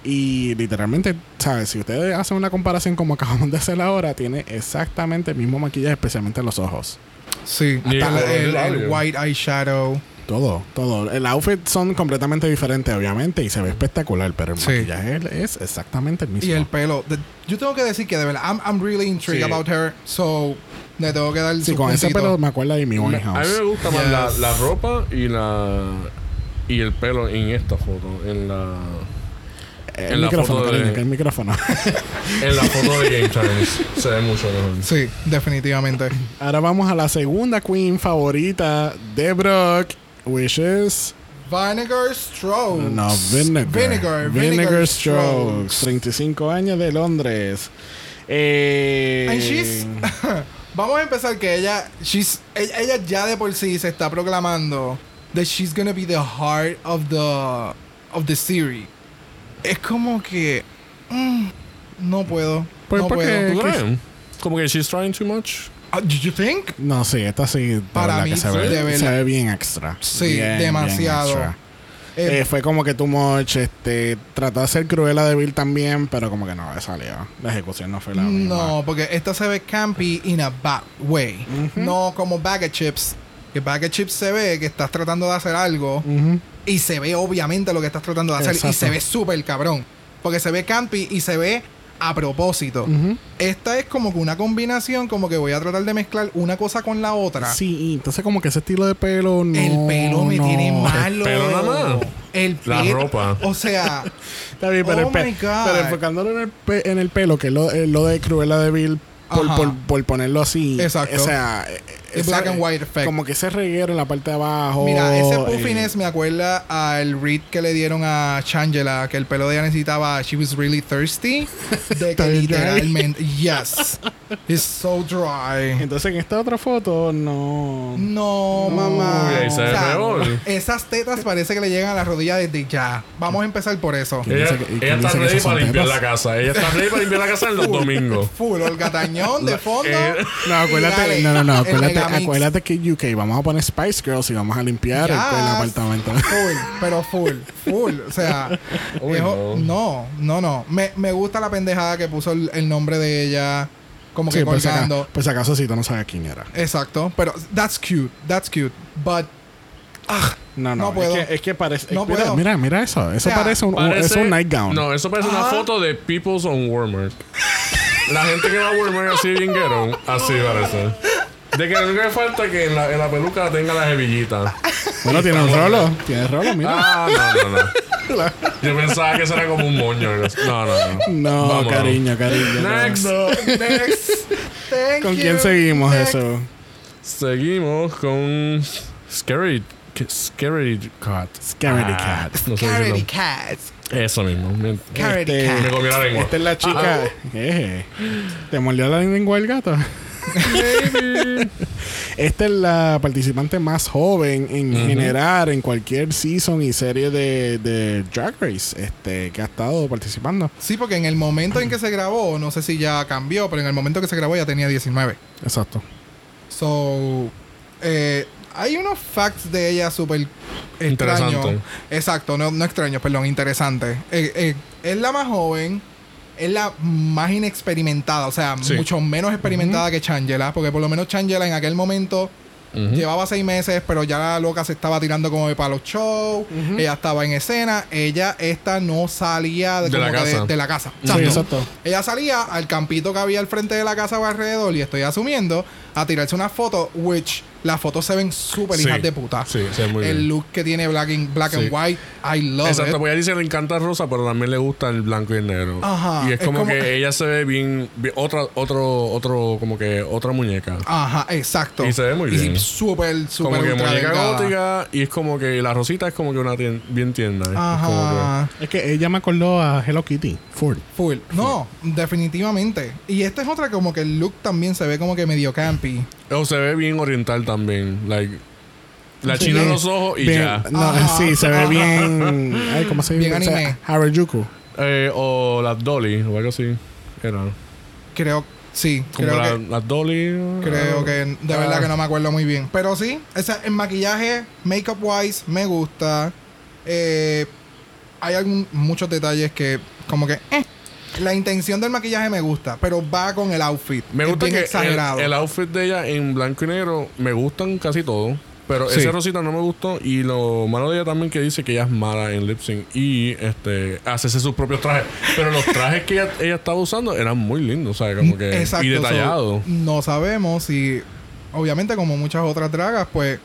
Y literalmente, ¿sabes? Si ustedes hacen una comparación como acabamos de hacer ahora, tiene exactamente el mismo maquillaje, especialmente en los ojos. Sí, hasta el- el, el labio. white eyeshadow. Todo, todo. El outfit son completamente diferentes, obviamente, y se ve espectacular, pero el Sí. maquillaje es exactamente el mismo. Y el pelo. De- yo tengo que decir que de verdad, I'm, I'm really intrigued Sí. about her. So, le tengo que dar el Sí, con ese pelo me acuerda de mi Me- a mí Winehouse. me gusta más Yes. la, la ropa y la y el pelo en esta foto. En la El en la micrófono, foto de- cariño, que el micrófono. en la foto de Game Times. Se ve mucho mejor. Sí, definitivamente. Ahora vamos a la segunda queen favorita de Brock, which is... Vinegar Strokes. No, Vinegar. Vinegar. Vinegar Strokes. Strokes. 35 años de Londres. Eh, And she's- Vamos a empezar que ella, she's, ella, ella ya de por sí se está proclamando that she's gonna be the heart of the of the series. Es como que mm, no puedo, Pues no porque- puedo. ¿Tú? Como que she's trying too much. Uh, do you think? No, sí, esta sí. de Para mí, que se, sí, ve, de se ve bien extra. Sí, Bien, bien demasiado. extra. Eh, Eh, fue como que too much. Este, trató de ser cruela de Bill también, pero como que no le salió. La ejecución no fue la misma. no, porque esta se ve campy in a bad way. No como bag of chips. Que bag of chips se ve que estás tratando de hacer algo Ujú. Y se ve obviamente lo que estás tratando de hacer y se ve súper cabrón. Porque se ve campy y se ve a propósito. Esta es como que una combinación, como que voy a tratar de mezclar una cosa con la otra. Sí, entonces como que ese estilo de pelo no. el pelo me no. tiene malo. pelo nada más. El La pelo- ropa. O sea, Está bien, pero, Oh el pe- my God. pero enfocándolo en el, pe- en el pelo, que es lo, lo de Cruella de Bill, por, por, por ponerlo así. Exacto. O sea, eh, el black and white effect. Como que ese reguero en la parte de abajo. Mira, ese eh, puffiness me acuerda al read que le dieron a Changela, que el pelo de ella necesitaba, she was really thirsty. De que literalmente, yes, it's so dry. Entonces en esta otra foto no. No, mamá. Ve peor. Esas tetas parece que le llegan a la rodilla desde ya. Vamos a empezar por eso. ¿Quién Ella, está ready para limpiar tetas? la casa. Ella está ready para limpiar la casa en los domingos. Full, Olga Tañón de fondo. Eh, No, acuérdate, Dale, no, no, no, el acuérdate, acuérdate que UK vamos a poner Spice Girls y vamos a limpiar el, Yes. el apartamento. Full, pero full, full. O sea, Uy, no. no, no, no. Me, me gusta la pendejada que puso el, el nombre de ella, como que Sí, colgando. por si acaso si tú no sabes quién era. Exacto, pero that's cute, that's cute. But, ah, No, no, No puedo. Es que, es que parece. No mira, puedo. mira, mira eso. Eso sea, parece un, un- es un nightgown. No, eso parece una foto de People's on Walmart. La gente que va a Walmart así bien así parece. De que lo único que falta es que en la, en la peluca tenga las hebillitas. Bueno, tiene un rolo. Tiene rolo, mira. Ah, no, no, no. Yo pensaba que eso era como un moño. No, no, no. no, vámonos. cariño, cariño. no. Next. next. Thank ¿Con you. quién seguimos Next. eso? Seguimos con Scary. Scary Cat. Scaredy Ah, Cat. No sé decirlo. cats. Eso mismo. Me- Este- cat. Me comió la lengua. Esta es la chica. Eje. ¿Te mordió la lengua el gato? Esta es la participante más joven en Ujú. generar en cualquier season y serie de, de Drag Race este, que ha estado participando. Sí, porque en el momento en que se grabó, no sé si ya cambió, pero en el momento que se grabó ya tenía 19. Exacto. So, eh, hay unos facts de ella súper extraños. Exacto, no, no extraños, perdón, interesantes. Eh, eh, es la más joven. Es la más inexperimentada, o sea, Sí. mucho menos experimentada que Changela, porque por lo menos Changela en aquel momento llevaba seis meses, pero ya la loca se estaba tirando como de para los shows, ella estaba en escena, ella esta no salía de, De la de- casa. de la casa. Sí, Exacto. exacto. Ella salía al campito que había al frente de la casa o alrededor, y estoy asumiendo, a tirarse una foto, which las fotos se ven súper Sí. hijas de puta. Sí, se ve muy el bien. look que tiene Black, and, black Sí. and White, I love Exacto, it. porque ella dice que le encanta el rosa, pero también le gusta el blanco y el negro. Ajá, Y es es como, como- que ella se ve bien, bien- otra, otro, otro, como que otra muñeca. Ajá, exacto. Y se ve muy Y bien. súper, súper como que muñeca delgada. gótica y es como que la rosita es como que una tien- bien. Es como Ajá. Es que ella me acordó a Hello Kitty, full. Full. No, definitivamente. Y esta es otra como que el look también se ve como que medio campy. o se ve bien oriental también. Like, la Sí, china en bien- los ojos y bien- ya. No, sí, se ve bien. Ay, ¿Cómo se Bien dice? anime. Harajuku. Eh, o las Dolly o algo así. Era. Creo, sí, Como creo la- que... las Dolly. Creo ah, que de verdad que no me acuerdo muy bien. Pero sí, esa, en maquillaje, makeup wise, me gusta. Eh, hay algún, muchos detalles que como que... eh. La intención del maquillaje me gusta, pero va con el outfit. Me Es gusta bien que exagerado. el, el outfit de ella en blanco y negro me gustan casi todos. Pero Sí. ese rosita no me gustó. Y lo malo de ella también que dice que ella es mala en lip sync. Y este hacerse sus propios trajes. Pero los trajes que ella, ella estaba usando eran muy lindos. Sea, como que. Exacto, y so, detallados. no sabemos y obviamente como muchas otras dragas, pues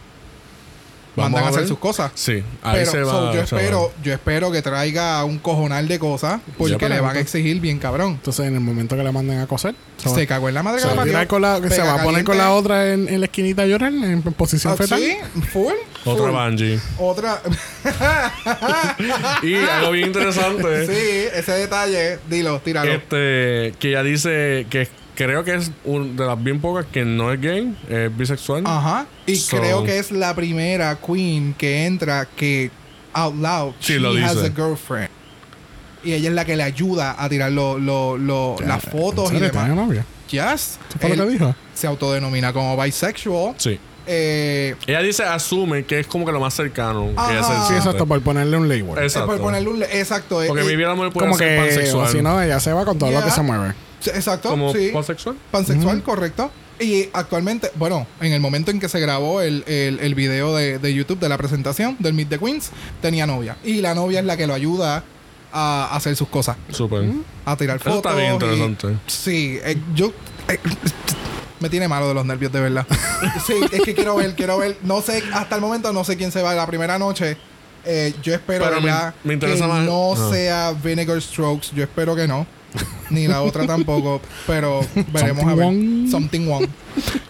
Vamos mandan a, a hacer sus cosas. Sí, ahí Pero se va. so, yo espero, yo espero que traiga un cojonal de cosas porque Ya, le van a exigir bien cabrón. Entonces, en el momento que la manden a coser, se cagó en la madre se que va la a con la- se va a poner con la otra en, en la esquinita a llorar en posición Ah, fetal. Sí, full. Otra. Bungie. Otra. Y algo bien interesante. sí, ese detalle, dilo, tíralo. Este, que ella dice que creo que es una de las bien pocas que no es gay, es bisexual. Ajá. Y So- creo que es la primera queen que entra que out loud Sí, she lo has dice. a girlfriend. Y ella es la que le ayuda a tirar lo, lo, lo- Ya, las fotos ¿en y demás. ¿Tiene novia? Yes. ¿Eso fue lo Él que dijo? se autodenomina como bisexual. Sí. Eh, Ella dice, asume que es como que lo más cercano que ella se Sí, exacto, por ponerle un label. es Exacto. por ponerle un... Exacto. eh, Porque eh, mi vida no puede Como ser que, pansexual. si no, ella se va con todo lo Ya. que se mueve. Exacto. como sí. pansexual. Pansexual, correcto. Y actualmente, bueno, en el momento en que se grabó el, el, el video de, de YouTube de la presentación del Meet the Queens, tenía novia. Y la novia es la que lo ayuda a hacer sus cosas. Súper. A tirar Eso fotos. está bien y- interesante. Sí, eh, yo... eh, me tiene malo de los nervios, de verdad. sí, es que quiero ver, quiero ver. No sé, hasta el momento no sé quién se va la primera noche. Eh, yo espero Pero me- ¿verdad? me interesa que más- no ah. sea Vinegar Strokes. Yo espero que no. Ni la otra tampoco. Pero veremos Something a ver. Something wrong.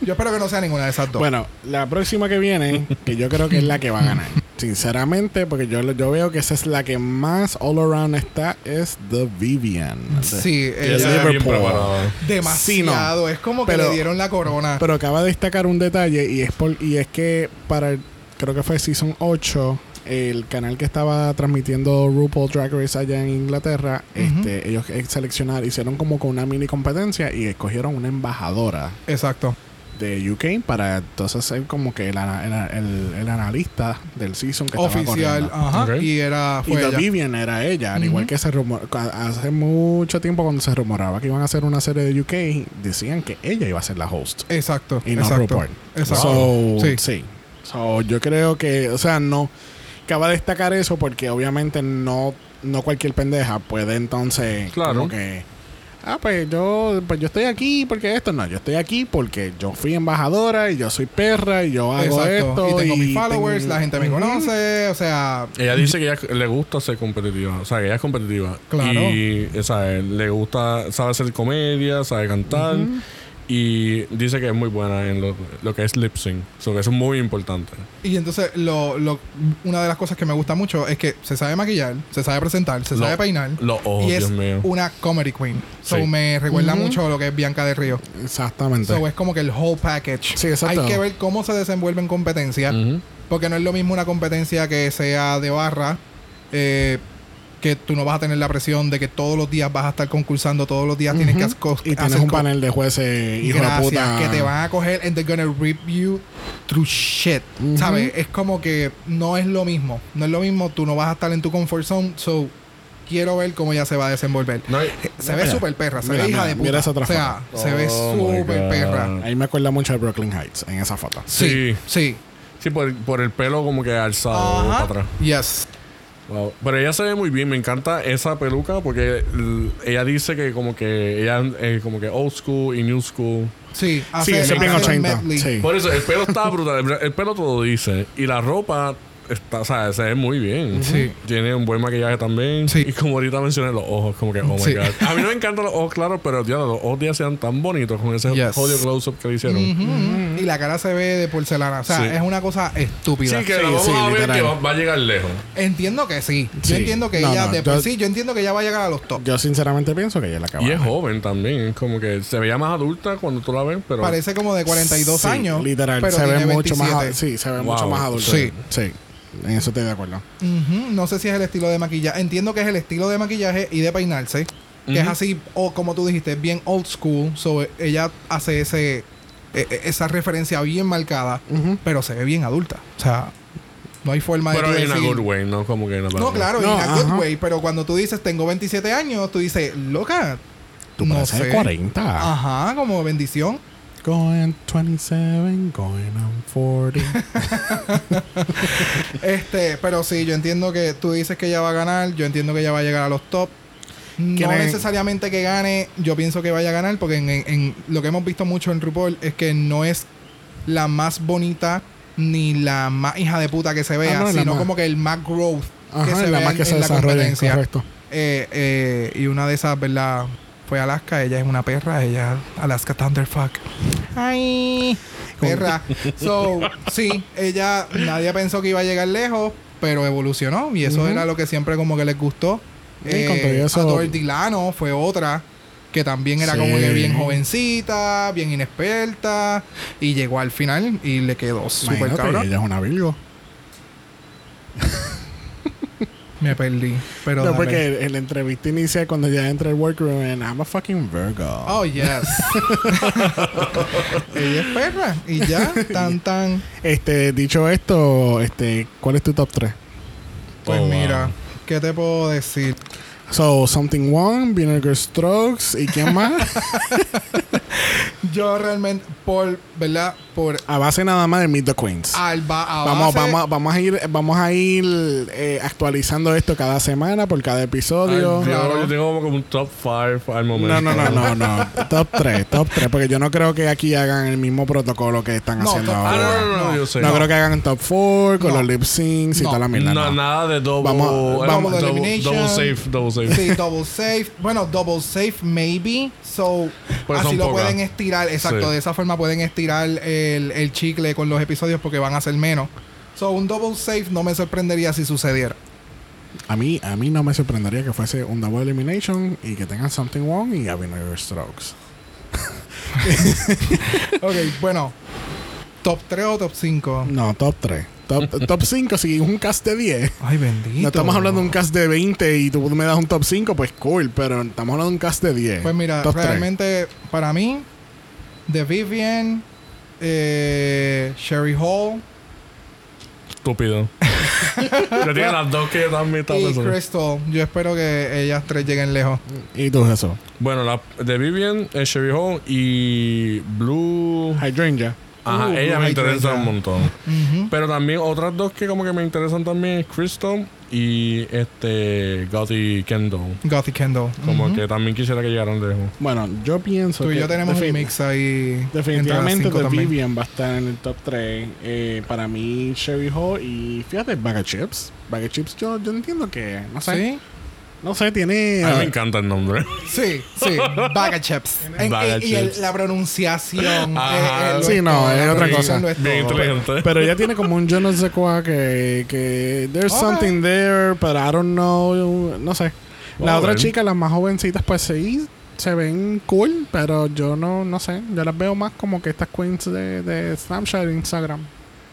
Yo espero que no sea ninguna de esas dos. Bueno, la próxima que viene, que yo creo que es la que va a ganar. Sinceramente, porque yo, yo veo que esa es la que más all around está, es The Vivian. sí, Ella ve bien Liverpool. demasiado. Es como que Pero- le dieron la corona. Pero acaba de destacar un detalle y es por, y es que para el- creo que fue Season 8, el canal que estaba transmitiendo RuPaul Drag Race allá en Inglaterra, este, ellos seleccionaron, hicieron como con una mini competencia y escogieron una embajadora Exacto. de UK para entonces ser como que el, ana- el- el- el analista del season que estaba Oficial. corriendo. Ajá. Y era. Y The ella. Vivian era ella, al igual que se rumor, hace mucho tiempo cuando se rumoraba que iban a hacer una serie de UK, decían que ella iba a ser la host Exacto. y no exacto. RuPaul. Exacto. So, Sí. sí. So, yo creo que, o sea, no. Cabe destacar eso porque obviamente no, no cualquier pendeja puede entonces. Claro. Como que. Ah, pues yo, pues yo estoy aquí porque esto no. Yo estoy aquí porque yo fui embajadora y yo soy perra y yo hago Exacto. esto. y tengo mis tengo- followers, la gente me conoce, o sea, Ella dice que ella le gusta ser competitiva. O sea, que ella es competitiva. Claro. Y, o sea, le gusta, sabe hacer comedia, sabe cantar. Y dice que es muy buena en lo, lo que es lip sync. So, eso es muy importante. y entonces lo, lo, una de las cosas que me gusta mucho es que se sabe maquillar, se sabe presentar, se Lo- sabe peinar. Los ojos, y es Dios mío. una comedy queen. So Sí. me recuerda mucho a lo que es Bianca del Río. Exactamente. So es como que el whole package. Sí, exacto. Hay que ver cómo se desenvuelve en competencia. Porque no es lo mismo una competencia que sea de barra. eh, que tú no vas a tener la presión de que todos los días vas a estar concursando, todos los días tienes que y tienes hacer un panel de jueces, hijo Gracias, de puta. que te van a coger and they're gonna rip you through shit. ¿Sabes? Es como que no es lo mismo. No es lo mismo, tú no vas a estar en tu comfort zone, so quiero ver cómo ella se va a desenvolver. No hay- Se ve súper perra, se mira, ve hija mira, de puta. mira esa otra o sea, foto. se ve Oh súper perra. Ahí me acuerda mucho de Brooklyn Heights en esa foto. Sí, Sí. sí. Sí, por, por el pelo como que alzado Ajá. para atrás. Yes. Wow. Pero ella se ve muy bien, me encanta esa peluca porque ella dice que como que ella es como que old school y new school. Sí, Sí, hace, el 80. medley. Sí. Por eso el pelo está brutal, el, el pelo todo dice y la ropa está, o sea, se ve muy bien. Sí. Tiene un buen maquillaje también. Sí. Y como ahorita mencioné los ojos, como que oh my Sí. god. A mí no me encantan los ojos claros, pero ya los ojos ella sean tan bonitos con ese Yes. jodido close up que le hicieron. Y la cara se ve de porcelana. O sea, Sí. es una cosa estúpida. Sí, que Sí, la vamos sí, a ver literal. que va, va a llegar lejos. Entiendo que sí. Sí. Yo entiendo que No, ella, no, de por yo- sí, yo entiendo que ella va a llegar a los top. Yo sinceramente pienso que ella la acaba. Y es joven también, es como que se veía más adulta cuando tú la ves, pero Parece como de 42 Sí, años. Literal, pero se ve mucho más, 27. sí, se ve Wow. mucho más adulto. Sí. Sí. En eso estoy de acuerdo. No sé si es el estilo de maquillaje. Entiendo que es el estilo de maquillaje y de peinarse. Que es así, o como tú dijiste, es bien old school. So, ella hace ese e- e- esa referencia bien marcada, pero se ve bien adulta. O sea, no hay forma pero de in a decir- good way, no como que en la No, claro, No, in a good way. Pero cuando tú dices tengo 27 años, tú dices, loca, Tú no sé. 40. Ajá, como bendición. Going 27, going on 40. Este, pero sí, yo entiendo que tú dices que ella va a ganar, yo entiendo que ella va a llegar a los top. No necesariamente que gane, yo pienso que vaya a ganar, porque en, en- en lo que hemos visto mucho en RuPaul es que no es la más bonita ni la más hija de puta que se vea, Ah, no, la sino como que el más growth que se la vea más en, que se en la desarrolla, competencia. Eh, eh, y una de esas, ¿verdad? Fue Alaska, ella es una perra, ella Alaska Thunderfuck. Ay, perra. So, sí, ella nadie pensó que iba a llegar lejos, pero evolucionó y eso era lo que siempre como que les gustó. Sí, Eh, eso- Dilano fue otra que también era Sí. como que bien jovencita, bien inexperta y llegó al final y le quedó súper cabrón. Ella es una Virgo. Me perdí, pero No, dale. porque en la entrevista inicial, cuando ya entra el workroom, and I'm a fucking Virgo. Oh, yes. Ella es perra. Y ya, tan, tan. Este, dicho esto, este, ¿cuál es tu top 3? Pues Oh, mira, wow. ¿qué te puedo decir? So, Something One, Vinegar Strokes, ¿y quién más? Yo realmente, por, ¿verdad? Por a base nada más de Meet the Queens. alba a Vamos, base- vamos, vamos a ir, vamos a ir eh, actualizando esto cada semana por cada episodio. Ay, Claro. Yo tengo como un top 5 al momento. No, no, no, no, no. Top 3, top 3. Porque yo no creo que aquí hagan el mismo protocolo que están No, haciendo top- Ah, ahora. no, no, no, No. yo sé. No, creo que hagan top 4 con No. los lip syncs y No. toda la mierda. No, no. nada de double. Vamos- eh, vamos de double, elimination. double safe, double safe. Sí, double safe. Bueno, double safe, maybe. So, Pues así lo pueden estirar. Exacto, Sí. de esa forma pueden estirar el, el chicle con los episodios porque van a ser menos. So, un double safe no me sorprendería si sucediera. A mí, a mí no me sorprendería que fuese un double elimination y que tengan Something One y a Vinegar Strokes. Ok, bueno. ¿Top 3 o top 5? No, top 3. Top, top 5, si un cast de 10. Ay, bendito. No estamos hablando de un cast de 20 y tú me das un top 5, pues cool, pero estamos hablando de un cast de 10. Pues mira, Top realmente para mí, The Vivian, eh, Sherry Hall Estúpido. yo tengo las dos que yo también estaba y pensando. Crystal. Yo espero que ellas tres lleguen lejos. ¿Y tú eso? Bueno, la de Vivian, eh, Sherry Hall y Blue. Hydrangea. Ajá, Uh, ella me interesa un montón. Pero también otras dos que como que me interesan también es Crystal y este Gotti Kendall. Gothic Kendall. Como que también quisiera que llegaran lejos. Bueno, yo pienso Tú y que yo tenemos un mix ahí. Definitivamente entre las cinco The también. Vivian va a estar en el top 3. Eh, para mí, Sherry Hall y fíjate, Bag of Chips. Bag of Chips, yo, yo entiendo que, no sé, ¿Sí? No sé, tiene... A mí me eh, encanta el nombre. Sí, sí. Bag of chips. En- Bag of y el- la pronunciación. Ajá. eh, eh, lo Sí, no, todo, es la otra pronunciación cosa. lo es Bien todo. inteligente. pero ella tiene como un yo no sé cuál que, que there's Ok. something there, but I don't know, no sé. La Vamos a otra ver. chica, las más jovencitas, pues sí, se ven cool, pero yo no, no sé. Yo las veo más como que estas queens de, de Snapchat e Instagram.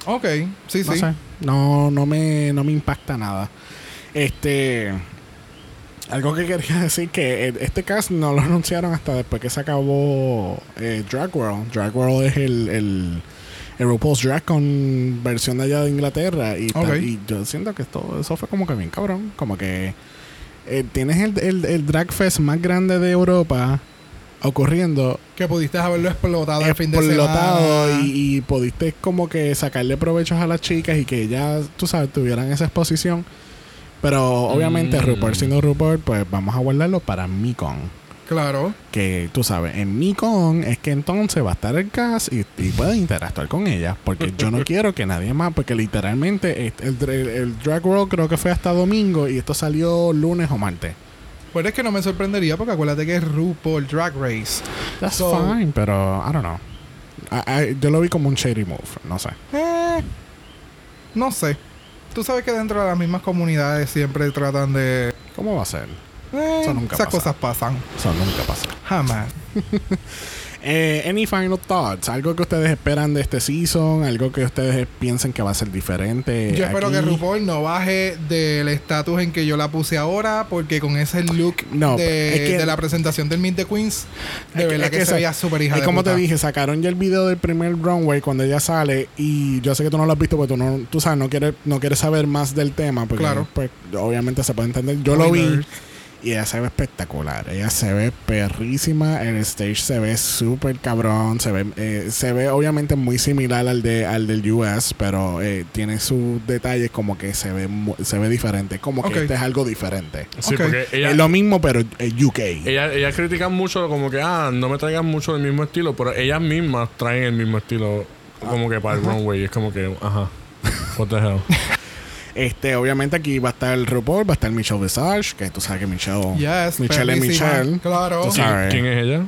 Ok, sí, No sí. sé. No, no me, no me impacta nada. Este. Algo que quería decir que eh, este cast no lo anunciaron hasta después que se acabó eh, Drag World. Drag World es el, el, el RuPaul's Drag con versión de allá de Inglaterra. Y, tal, Ok. y yo siento que todo eso fue como que bien cabrón. Como que eh, tienes el, el, el drag fest más grande de Europa ocurriendo Que pudiste haberlo explotado el fin de explotado semana. y, y pudiste como que sacarle provechos a las chicas y que ellas, tú sabes, tuvieran esa exposición. Pero obviamente Mm. Rupert siendo Rupert, pues vamos a guardarlo para mi con. Claro. Que tú sabes, en mi con es que entonces va a estar el cast y, y puedes interactuar con ellas. Porque yo no quiero que nadie más, porque literalmente el, el, el Drag World creo que fue hasta domingo y esto salió lunes o martes. Pues es que no me sorprendería porque acuérdate que es RuPaul Drag Race. That's So- fine, pero I don't know. I- I- yo lo vi como un shady move, no sé. Eh, no sé. Tú sabes que dentro de las mismas comunidades siempre tratan de... ¿Cómo va a ser? eh, Eso nunca esas pasa. cosas pasan. Eso nunca pasa. Jamás. Eh, any final thoughts? ¿Algo que ustedes esperan de este season? ¿Algo que ustedes piensen que va a ser diferente? Yo espero que RuPaul no baje del estatus en que yo la puse ahora, porque con ese look No, de, es que- de la presentación del Meet the Queens, de Es que- verdad es que, se veía súper hija Y de como puta. te dije, sacaron ya el video del primer runway cuando ella sale y yo sé que tú no lo has visto porque tú no, tú sabes, no quieres, no quieres saber más del tema porque Claro. pues, obviamente se puede entender. Yo lo vi. Y ella se ve espectacular. Ella se ve perrísima. El stage se ve súper cabrón. Se ve, eh, se ve obviamente muy similar al de al del US, pero eh, tiene sus detalles como que se ve se ve diferente. Como que este es algo diferente. Sí, porque ella, es lo mismo, pero eh, UK. ella, ellas critican mucho como que, ah, no me traigan mucho del mismo estilo, pero ellas mismas traen el mismo estilo como que para el runway. Es como que, ajá, what the hell. Este, obviamente aquí va a estar el RuPaul, va a estar Michelle Visage, que tú sabes que Michelle, Yes, Michelle es. Michelle. Claro. Tú ¿Quién, sabes. quién es ella?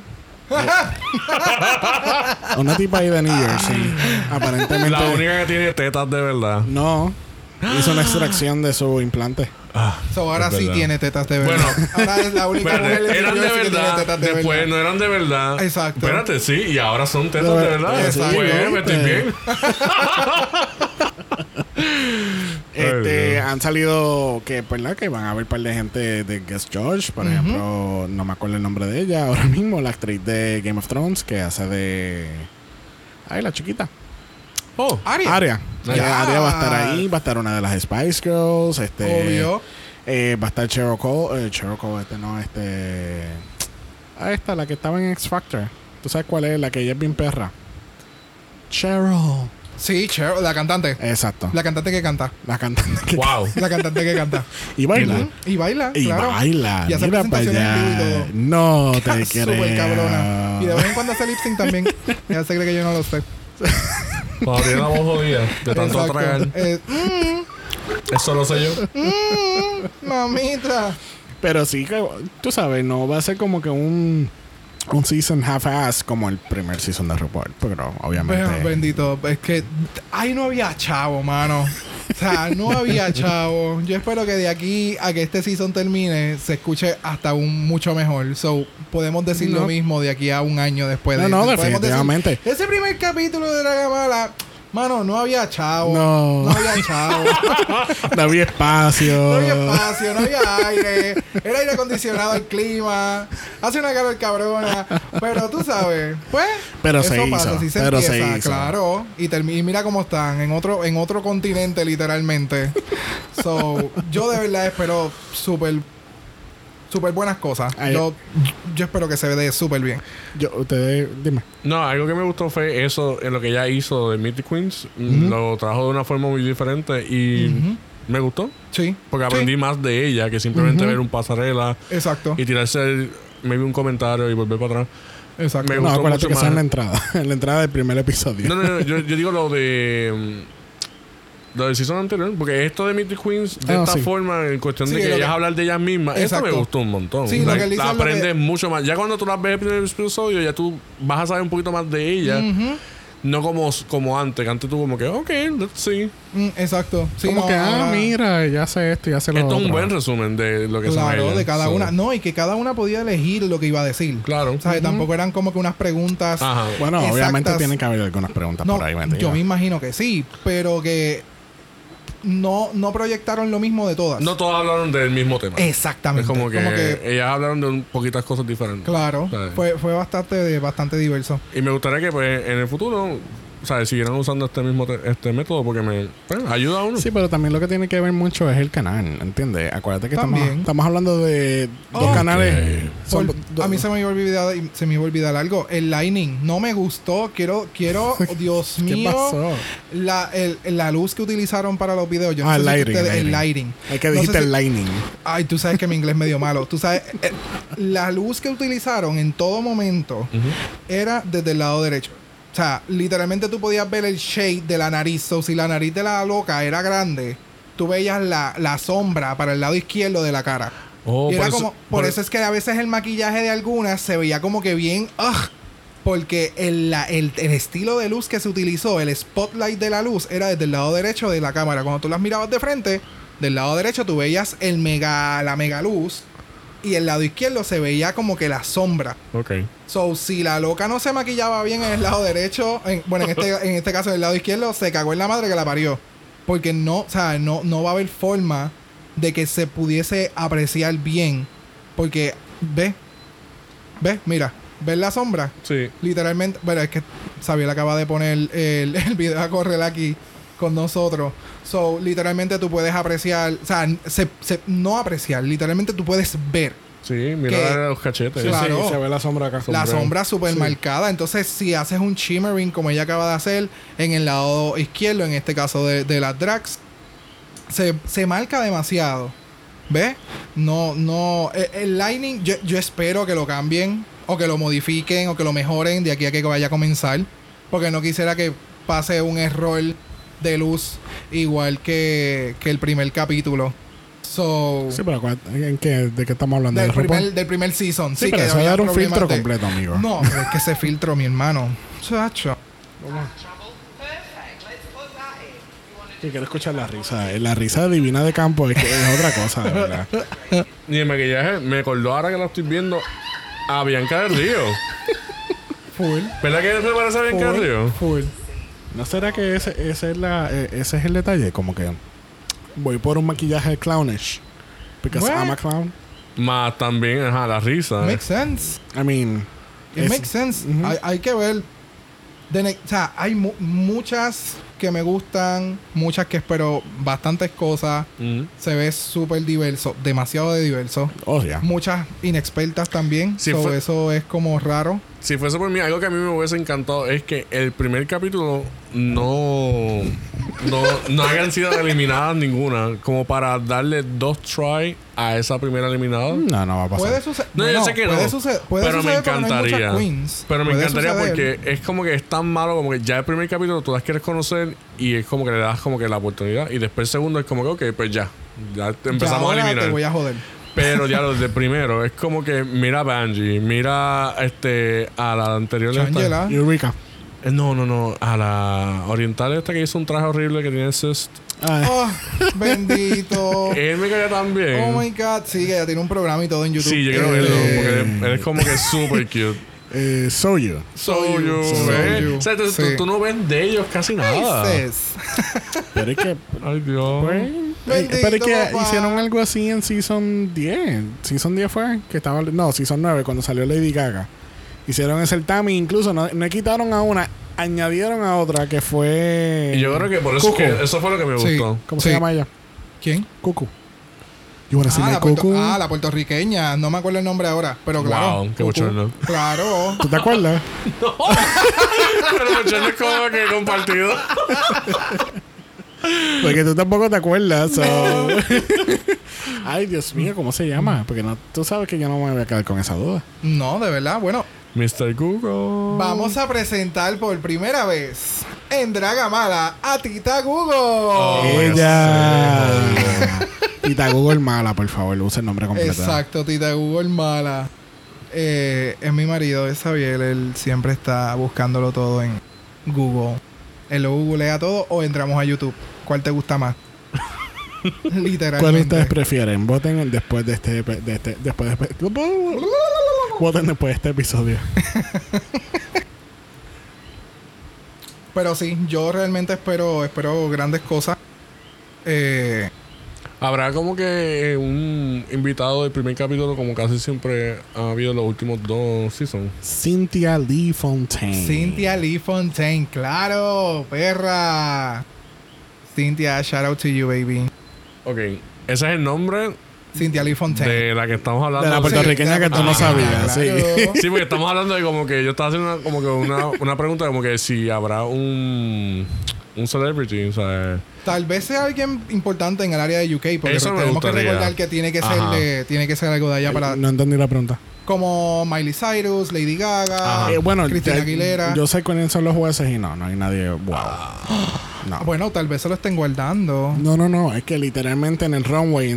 Una tipa ahí de New Jersey. Aparentemente. La única que tiene tetas de verdad. No. Hizo una extracción de su implante. Ah, So, ahora sí verdad. tiene tetas de verdad. Bueno. ahora es la única mujer de eran de Jersey que tiene verdad, tetas de después verdad. no eran de verdad. Exacto. Espérate, sí, y ahora son tetas De de ver- verdad. Exacto. Pues, me estoy bien. Este, han salido que, pues, ¿verdad? Que van a haber un par de gente de Guest George. Por ejemplo, no me acuerdo el nombre de ella ahora mismo, la actriz de Game of Thrones que hace de. Ay, la chiquita. Oh, Aria. Aria. Ya. Eh, Aria va a estar ahí, va a estar una de las Spice Girls. Este, Obvio. Eh, va a estar Cheryl Cole. Eh, Cheryl Cole, este no, este. Ah, esta, la que estaba en X Factor. ¿Tú sabes cuál es? La que ella es bien perra. Cheryl. Sí, Cheryl, la cantante. Exacto. La, La cantante que canta. cantante que. wow. La cantante que canta. Y baila. Y baila, Y claro. baila. Y hace Mira para presentaciones en vivo y allá. todo. No te Súper cabrona. Y de vez en cuando hace lip sync también. Ya se cree que yo no lo sé. Cuando tiene la voz jodida de tanto Exacto. tragar. Eh, mm, Eso lo sé yo. mm, mamita. Pero sí que, tú sabes, no va a ser como que un. Un season half-ass como el primer season de RuPaul. Pero obviamente. Pero, bendito. Es que ahí no había chavo, mano. O sea, no había chavo. Yo espero que de aquí a que este season termine se escuche hasta un mucho mejor. So, podemos decir No. lo mismo de aquí a un año después No, de no, decir, definitivamente. ese primer capítulo de Dragamala, mano, no había chavo. No. No había chavo. no había espacio. No había espacio, no había aire. Era aire acondicionado el clima. Hace una calor cabrona. Pero tú sabes, pues. Pero eso se pasa, hizo, así se pero se empieza, hizo. claro. Y, y mira cómo están, en otro, en otro continente, literalmente. so, yo de verdad espero súper. Súper buenas cosas. Ay. Yo, yo espero que se dé súper bien. Yo, ustedes, dime. No, algo que me gustó fue eso en lo que ella hizo de the Queens. Lo trajo de una forma muy diferente y me gustó. Sí. Porque aprendí más de ella que simplemente ver un pasarela Exacto. y tirarse maybe un comentario y volver para atrás. Exacto. me No, gustó acuérdate mucho que es en la entrada. en la entrada del primer episodio. No, no, no, yo, yo digo lo de. Lo del season anterior, porque esto de the Queens, de Ah, esta sí. forma, en cuestión Sí, de que ellas que- hablar de ellas mismas, Exacto. me gustó un montón. Sí, es lo aprendes que- mucho más. Ya cuando tú las ves el primer episodio, ya tú vas a saber un poquito más de ellas. Ujú. No como, como antes, que antes tú como que, ok, let's see. Mm, exacto. Sí, como no, que, ah, mira, ya sé esto, ya sé lo Esto es un buen resumen de lo que son Claro, ellas. de cada So, una. No, y que cada una podía elegir lo que iba a decir. Claro. ¿Sabes? Tampoco eran como que unas preguntas. Ajá. Bueno, exactas. obviamente tienen que haber algunas preguntas no, por ahí. yo me imagino que sí, pero que no, no proyectaron lo mismo de todas. No todas hablaron del mismo tema. Exactamente. Es como que, ellas hablaron de un poquitas cosas diferentes. claro, ¿sabes? fue, fue bastante, bastante diverso. Y me gustaría que pues en el futuro o sea, siguieran usando este mismo te- este método porque me pues, ayuda a uno. Sí, pero también lo que tiene que ver mucho es el canal, ¿entiendes? Acuérdate que estamos, También. estamos hablando de dos canales. son Por- do- a mí se me iba a olvidar se me iba a olvidar algo. El lighting no me gustó. Quiero, quiero, oh, Dios ¿Qué mío, pasó? la, el- la luz que utilizaron para los videos. Yo no Ah, sé si lighting, ustedes- el el lighting. Hay que No sé dijiste si- el lightning. Ay, tú sabes que mi inglés es medio malo. Tú sabes, eh, la luz que utilizaron en todo momento era desde el lado derecho. O sea, literalmente tú podías ver el shade de la nariz. So, si la nariz de la loca era grande, tú veías la, la sombra para el lado izquierdo de la cara. Oh, y era por eso- como, por, eso es que a veces el maquillaje de algunas se veía como que bien, ugh, porque el, la- el, el estilo de luz que se utilizó, el spotlight de la luz, era desde el lado derecho de la cámara. Cuando tú las mirabas de frente, del lado derecho tú veías el mega, la mega luz y el lado izquierdo se veía como que la sombra. Ok. So, si la loca no se maquillaba bien en el lado derecho, en- bueno, en este, en este caso en el lado izquierdo, se cagó en la madre que la parió. Porque no, o sea, no, no va a haber forma de que se pudiese apreciar bien. Porque, ve, ve, mira, ¿ves la sombra? Sí. Literalmente, bueno, es que Xavier acaba de poner el, el video a correr aquí con nosotros. So, literalmente tú puedes apreciar, o sea, se, se- no apreciar, literalmente tú puedes ver Sí, mira Que- los cachetes. Sí, Claro. sí, se ve la sombra acá. la sombra súper Sí. marcada. Entonces, si haces un shimmering como ella acaba de hacer en el lado izquierdo, en este caso de, de las drags, se, se marca demasiado. ¿Ves? No, no. El, el lighting, yo, yo espero que lo cambien, o que lo modifiquen, o que lo mejoren de aquí a que vaya a comenzar. Porque no quisiera que pase un error de luz igual que, que el primer capítulo. So. Sí, pero ¿en qué, ¿de qué estamos hablando? del, primer, del primer season. Sí, Sí, pero que eso era un filtro de- completo, amigo. no, pero es que ese filtro, mi hermano. Chacho. Sí, quiero escuchar la risa. La risa divina de campo es, que es otra cosa, de verdad. Y el maquillaje me acordó ahora que lo estoy viendo a Bianca del Río. Full. ¿Verdad que se parece a Bianca del Río? Full. ¿No será que ese, ese, es la, eh, ese es el detalle? Como que voy por un maquillaje clownish. Because What? I'm a clown. Más también, ajá, la risa. Makes sense. I mean... It es- makes sense. Hay, hay que ver. O sea, hay mu- muchas que me gustan, muchas que espero bastantes cosas. Se ve súper diverso, demasiado de diverso. Oh, yeah. Muchas inexpertas también. Sí, so eso es como raro. Si fuese por mí, algo que a mí me hubiese encantado es que el primer capítulo no, no, no hayan sido eliminadas ninguna, como para darle dos try a esa primera eliminada. No, no va a pasar. Puede suceder. No, yo sé que puede no. suceder, puede pero me suceder, pero no hay encantaría. muchas pero me Puede encantaría suceder. porque es como que es tan malo como que ya el primer capítulo tú las quieres conocer y es como que le das como que la oportunidad. Y después el segundo es como que, ok, pues ya. Ya te Ya empezamos a eliminar. te voy a joder. Pero ya los de primero es como que mira a Banji, mira este a la anterior. Changela. Eureka. Eh, No, no, no. A la oriental esta que hizo un traje horrible que tiene cyst. Ah, Oh, bendito. Él me caía tan bien. Oh my god. Sí, que ya tiene un programa y todo en YouTube. sí, yo quiero Eh, verlo. Porque él, él es como que super cute. eh, Soyu. So you, So ¿ves? you. O sea, tú, Sí. tú- tú no ves de ellos casi nada. Ay, sis. Pero es que... Ay, Dios. pues, eh, Bendito, pero es que papá. hicieron algo así en Season 10. Season 10 fue que estaba... No, Season 9 cuando salió Lady Gaga. Hicieron ese certamen. Incluso no, no quitaron a una. Añadieron a otra que fue... Y yo creo que por eso, Cucu. que eso fue lo que me Sí. gustó. ¿Cómo Sí. se llama ella? ¿Quién? Cucu. Ah la, puerto- Cucu? ah, la puertorriqueña. No me acuerdo el nombre ahora. Pero claro. Wow, qué bochorno. Claro. ¿Tú te acuerdas? Pero muchachos es como que compartido. Porque tú tampoco te acuerdas. so- Ay, Dios mío, ¿cómo se llama? Porque no, tú sabes que yo no me voy a quedar con esa duda. No, de verdad. Bueno, Mr. Google. vamos a presentar por primera vez en Dragamala a Tita Google. Oh, Ella. Tita Google mala, por favor, usa el nombre completo. Exacto, Tita Google mala. Eh, es mi marido, es Xavier. Él siempre está buscándolo todo en Google. Él lo googlea todo o entramos a YouTube. ¿Cuál te gusta más? Literalmente. ¿Cuál ustedes prefieren? Voten después de este, de este después de este, Voten después de este episodio. Pero sí, yo realmente espero, espero grandes cosas. Eh, Habrá como que eh, un invitado del primer capítulo, como casi siempre ha habido en los últimos dos seasons. Cynthia Lee Fontaine. Cynthia Lee Fontaine, claro, perra. Cynthia, shout out to you, baby. Ok, ese es el nombre Cynthia Lee Fontaine. de la que estamos hablando. De la puertorriqueña que tú no sabías, sí. claro. Sí, porque estamos hablando de como que yo estaba haciendo una, como que una, una pregunta como que si habrá un un celebrity, o sea, Tal vez sea alguien importante en el área de UK, porque Eso tenemos que recordar que tiene que ser de, tiene que ser algo de allá para No entendí la pregunta. como Miley Cyrus, Lady Gaga. Eh, bueno, Cristina Aguilera. yo sé cuáles son los jueces y no, no hay nadie. Wow. No. Bueno, tal vez se lo estén guardando. No, no, no. Es que literalmente en el runway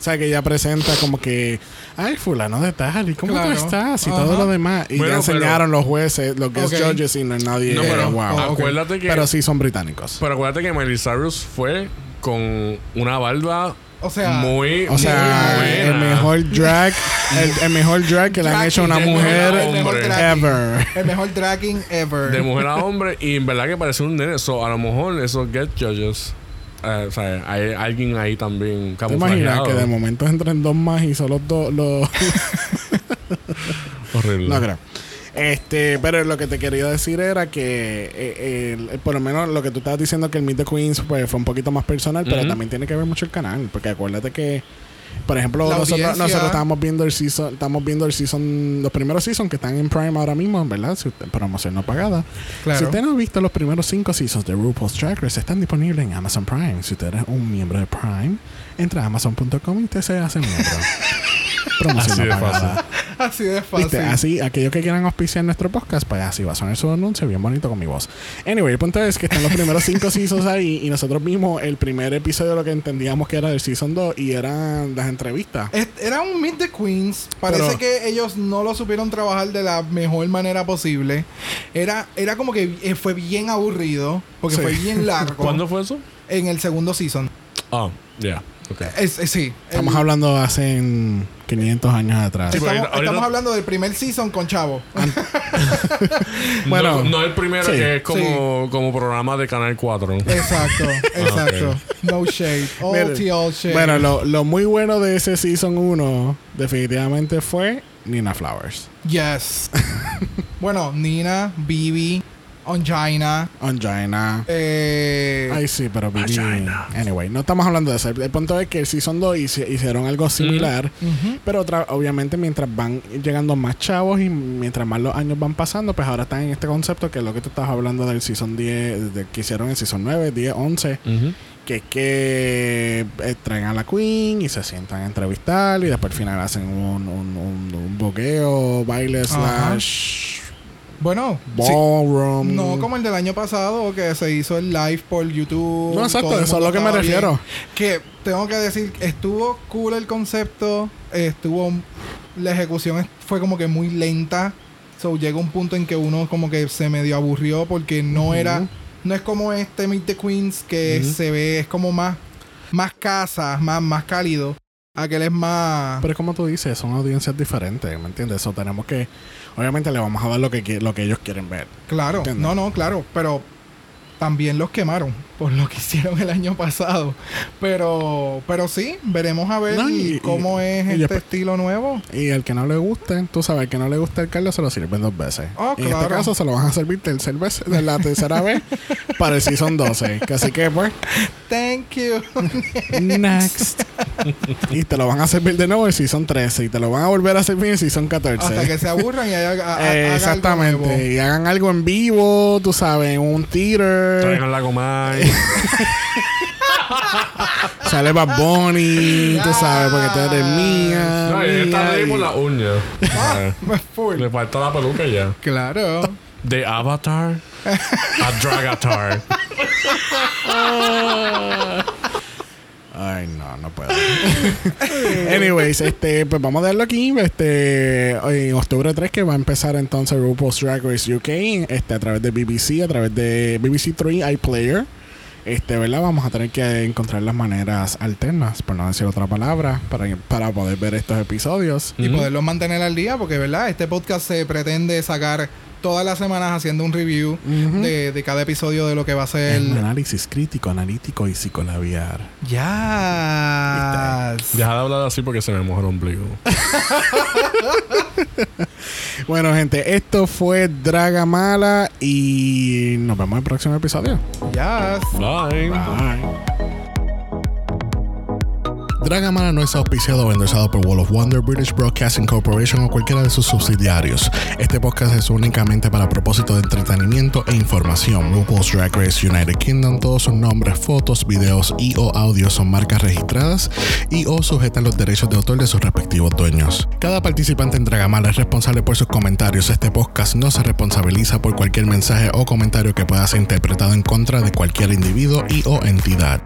o sea, que ella presenta como que, ay, fulano de tal, ¿y cómo Claro. tú estás? Y Ajá. todo lo demás. Y Bueno, ya enseñaron los jueces, los guest Ok. judges y no hay nadie. no, pero wow. oh, ok. acuérdate que Pero sí son británicos. pero acuérdate que Miley Cyrus fue con una barba O sea, muy O sea, muy el mejor drag, el, el mejor drag que le han hecho a una mujer el ever. el mejor dragging ever. de mujer a hombre y en verdad que parece un nene. So, a lo mejor esos get judges, eh, o sea, hay alguien ahí también ¿Te imaginas que de momento entren dos más y solo dos los... Horrible. No creo. Este, pero lo que te quería decir era que eh, el- por lo menos lo que tú estabas diciendo que el Meet the Queens pues, fue un poquito más personal, pero también tiene que ver mucho el canal, porque acuérdate que por ejemplo, nosotros, estábamos viendo el season, estamos viendo el season, los primeros seasons que están en Prime ahora mismo, ¿verdad? Si usted, promoción no pagada. Claro. Si usted no ha visto los primeros cinco seasons de RuPaul's Drag Race, están disponibles en Amazon Prime. Si usted es un miembro de Prime, entra a amazon.com y usted se hace miembro. Así de pagada. Así de fácil. ¿Viste? Así, aquellos que quieran auspiciar nuestro podcast, pues así va a sonar su anuncio bien bonito con mi voz. Anyway, el punto es que están los primeros cinco seasons ahí y nosotros vimos el primer episodio de lo que entendíamos que era del season 2 y eran las entrevistas. Es- Era un Meet the Queens. Parece Pero- que ellos no lo supieron trabajar de la mejor manera posible. Era, era como que eh, fue bien aburrido. Porque Sí. fue bien largo. ¿Cuándo fue eso? En el segundo season. Ah, ya. Ok. Es- es- sí. Estamos El- hablando hace en 500 años atrás. Sí, Estamos, porque ahorita- estamos hablando del primer season con Chavo. Bueno, no, no el primero sí. que es como, como programa de Canal 4. Exacto, exacto. No shade. All Mira, tea, all shade. Bueno, lo, lo muy bueno de ese season 1 definitivamente fue Nina Flowers. Yes. bueno, Nina, Bibi, Ongina. Angina. Eh, Ay, sí, pero. Vagina. Anyway, no estamos hablando de eso. El punto es que el Season 2 hici- hicieron algo similar. ujú. Pero otra, obviamente, mientras van llegando más chavos y mientras más los años van pasando, pues ahora están en este concepto que es lo que tú estabas hablando del Season 10, de, que hicieron en Season 9, 10, 11. Ujú. Que es que eh, traen a la Queen y se sientan a entrevistar y después al final hacen un, un, un, un boqueo, baile slash Bueno, sí. No como el del año pasado que se hizo el live por YouTube. No, exacto, eso es mundo lo que me refiero. bien. Que tengo que decir, estuvo cool el concepto, estuvo la ejecución fue como que muy lenta. So llega un punto en que uno como que se medio aburrió porque no era no es como este Meet the Queens que se ve es como más más casas, más más cálido. Aquel es más Pero es como tú dices, son audiencias diferentes, ¿me entiendes? Eso tenemos que, obviamente le vamos a dar lo que, lo que ellos quieren ver. Claro, no, no, claro, pero también los quemaron por lo que hicieron el año pasado. Pero, pero sí, veremos a ver No, y- cómo y- es y este estilo nuevo. Y el que no le guste, tú sabes, el que no le gusta el caldo se lo sirven dos veces. Oh, en este caso se lo van a servir tercer vez, de la tercera vez para el Season 12. Que así que pues, Thank you. next. y te lo van a servir de nuevo el Season 13 y te lo van a volver a servir en el Season 14. Hasta que se aburran y haga, ha- ha- Eh, haga exactamente. algo nuevo. Y hagan algo en vivo, tú sabes, en un theater. Traigan la Comay. Sale Bad Bunny, tú sabes, porque tú eres mía. No, y está mía, ahí por la uña. Ah. Le falta la peluca ya. Claro. De Avatar a Dragatar. Ay, no, no puedo. Anyways, este, pues vamos a darlo aquí. Este, en octubre 3 que va a empezar entonces RuPaul's Drag Race UK, este, a través de BBC, a través de BBC 3 iPlayer. Este, ¿verdad? Vamos a tener que encontrar las maneras alternas, por no decir otra palabra, para, para poder ver estos episodios. Y poderlos mantener al día, porque, ¿verdad? Este podcast se pretende sacar todas las semanas haciendo un review de, de cada episodio de lo que va a ser. Un análisis crítico, analítico y psicolabiar. Ya. Deja de hablar así porque se me moja el ombligo. Bueno, gente, esto fue Dragamala y nos vemos en el próximo episodio. Ya. Bye. Bye. Dragamala no es auspiciado o endorsado por Wall of Wonder, British Broadcasting Corporation o cualquiera de sus subsidiarios. Este podcast es únicamente para propósito de entretenimiento e información. RuPaul's Drag Race United Kingdom, todos sus nombres, fotos, videos y o audios son marcas registradas y o sujetan los derechos de autor de sus respectivos dueños. Cada participante en Dragamala es responsable por sus comentarios. Este podcast no se responsabiliza por cualquier mensaje o comentario que pueda ser interpretado en contra de cualquier individuo y o entidad.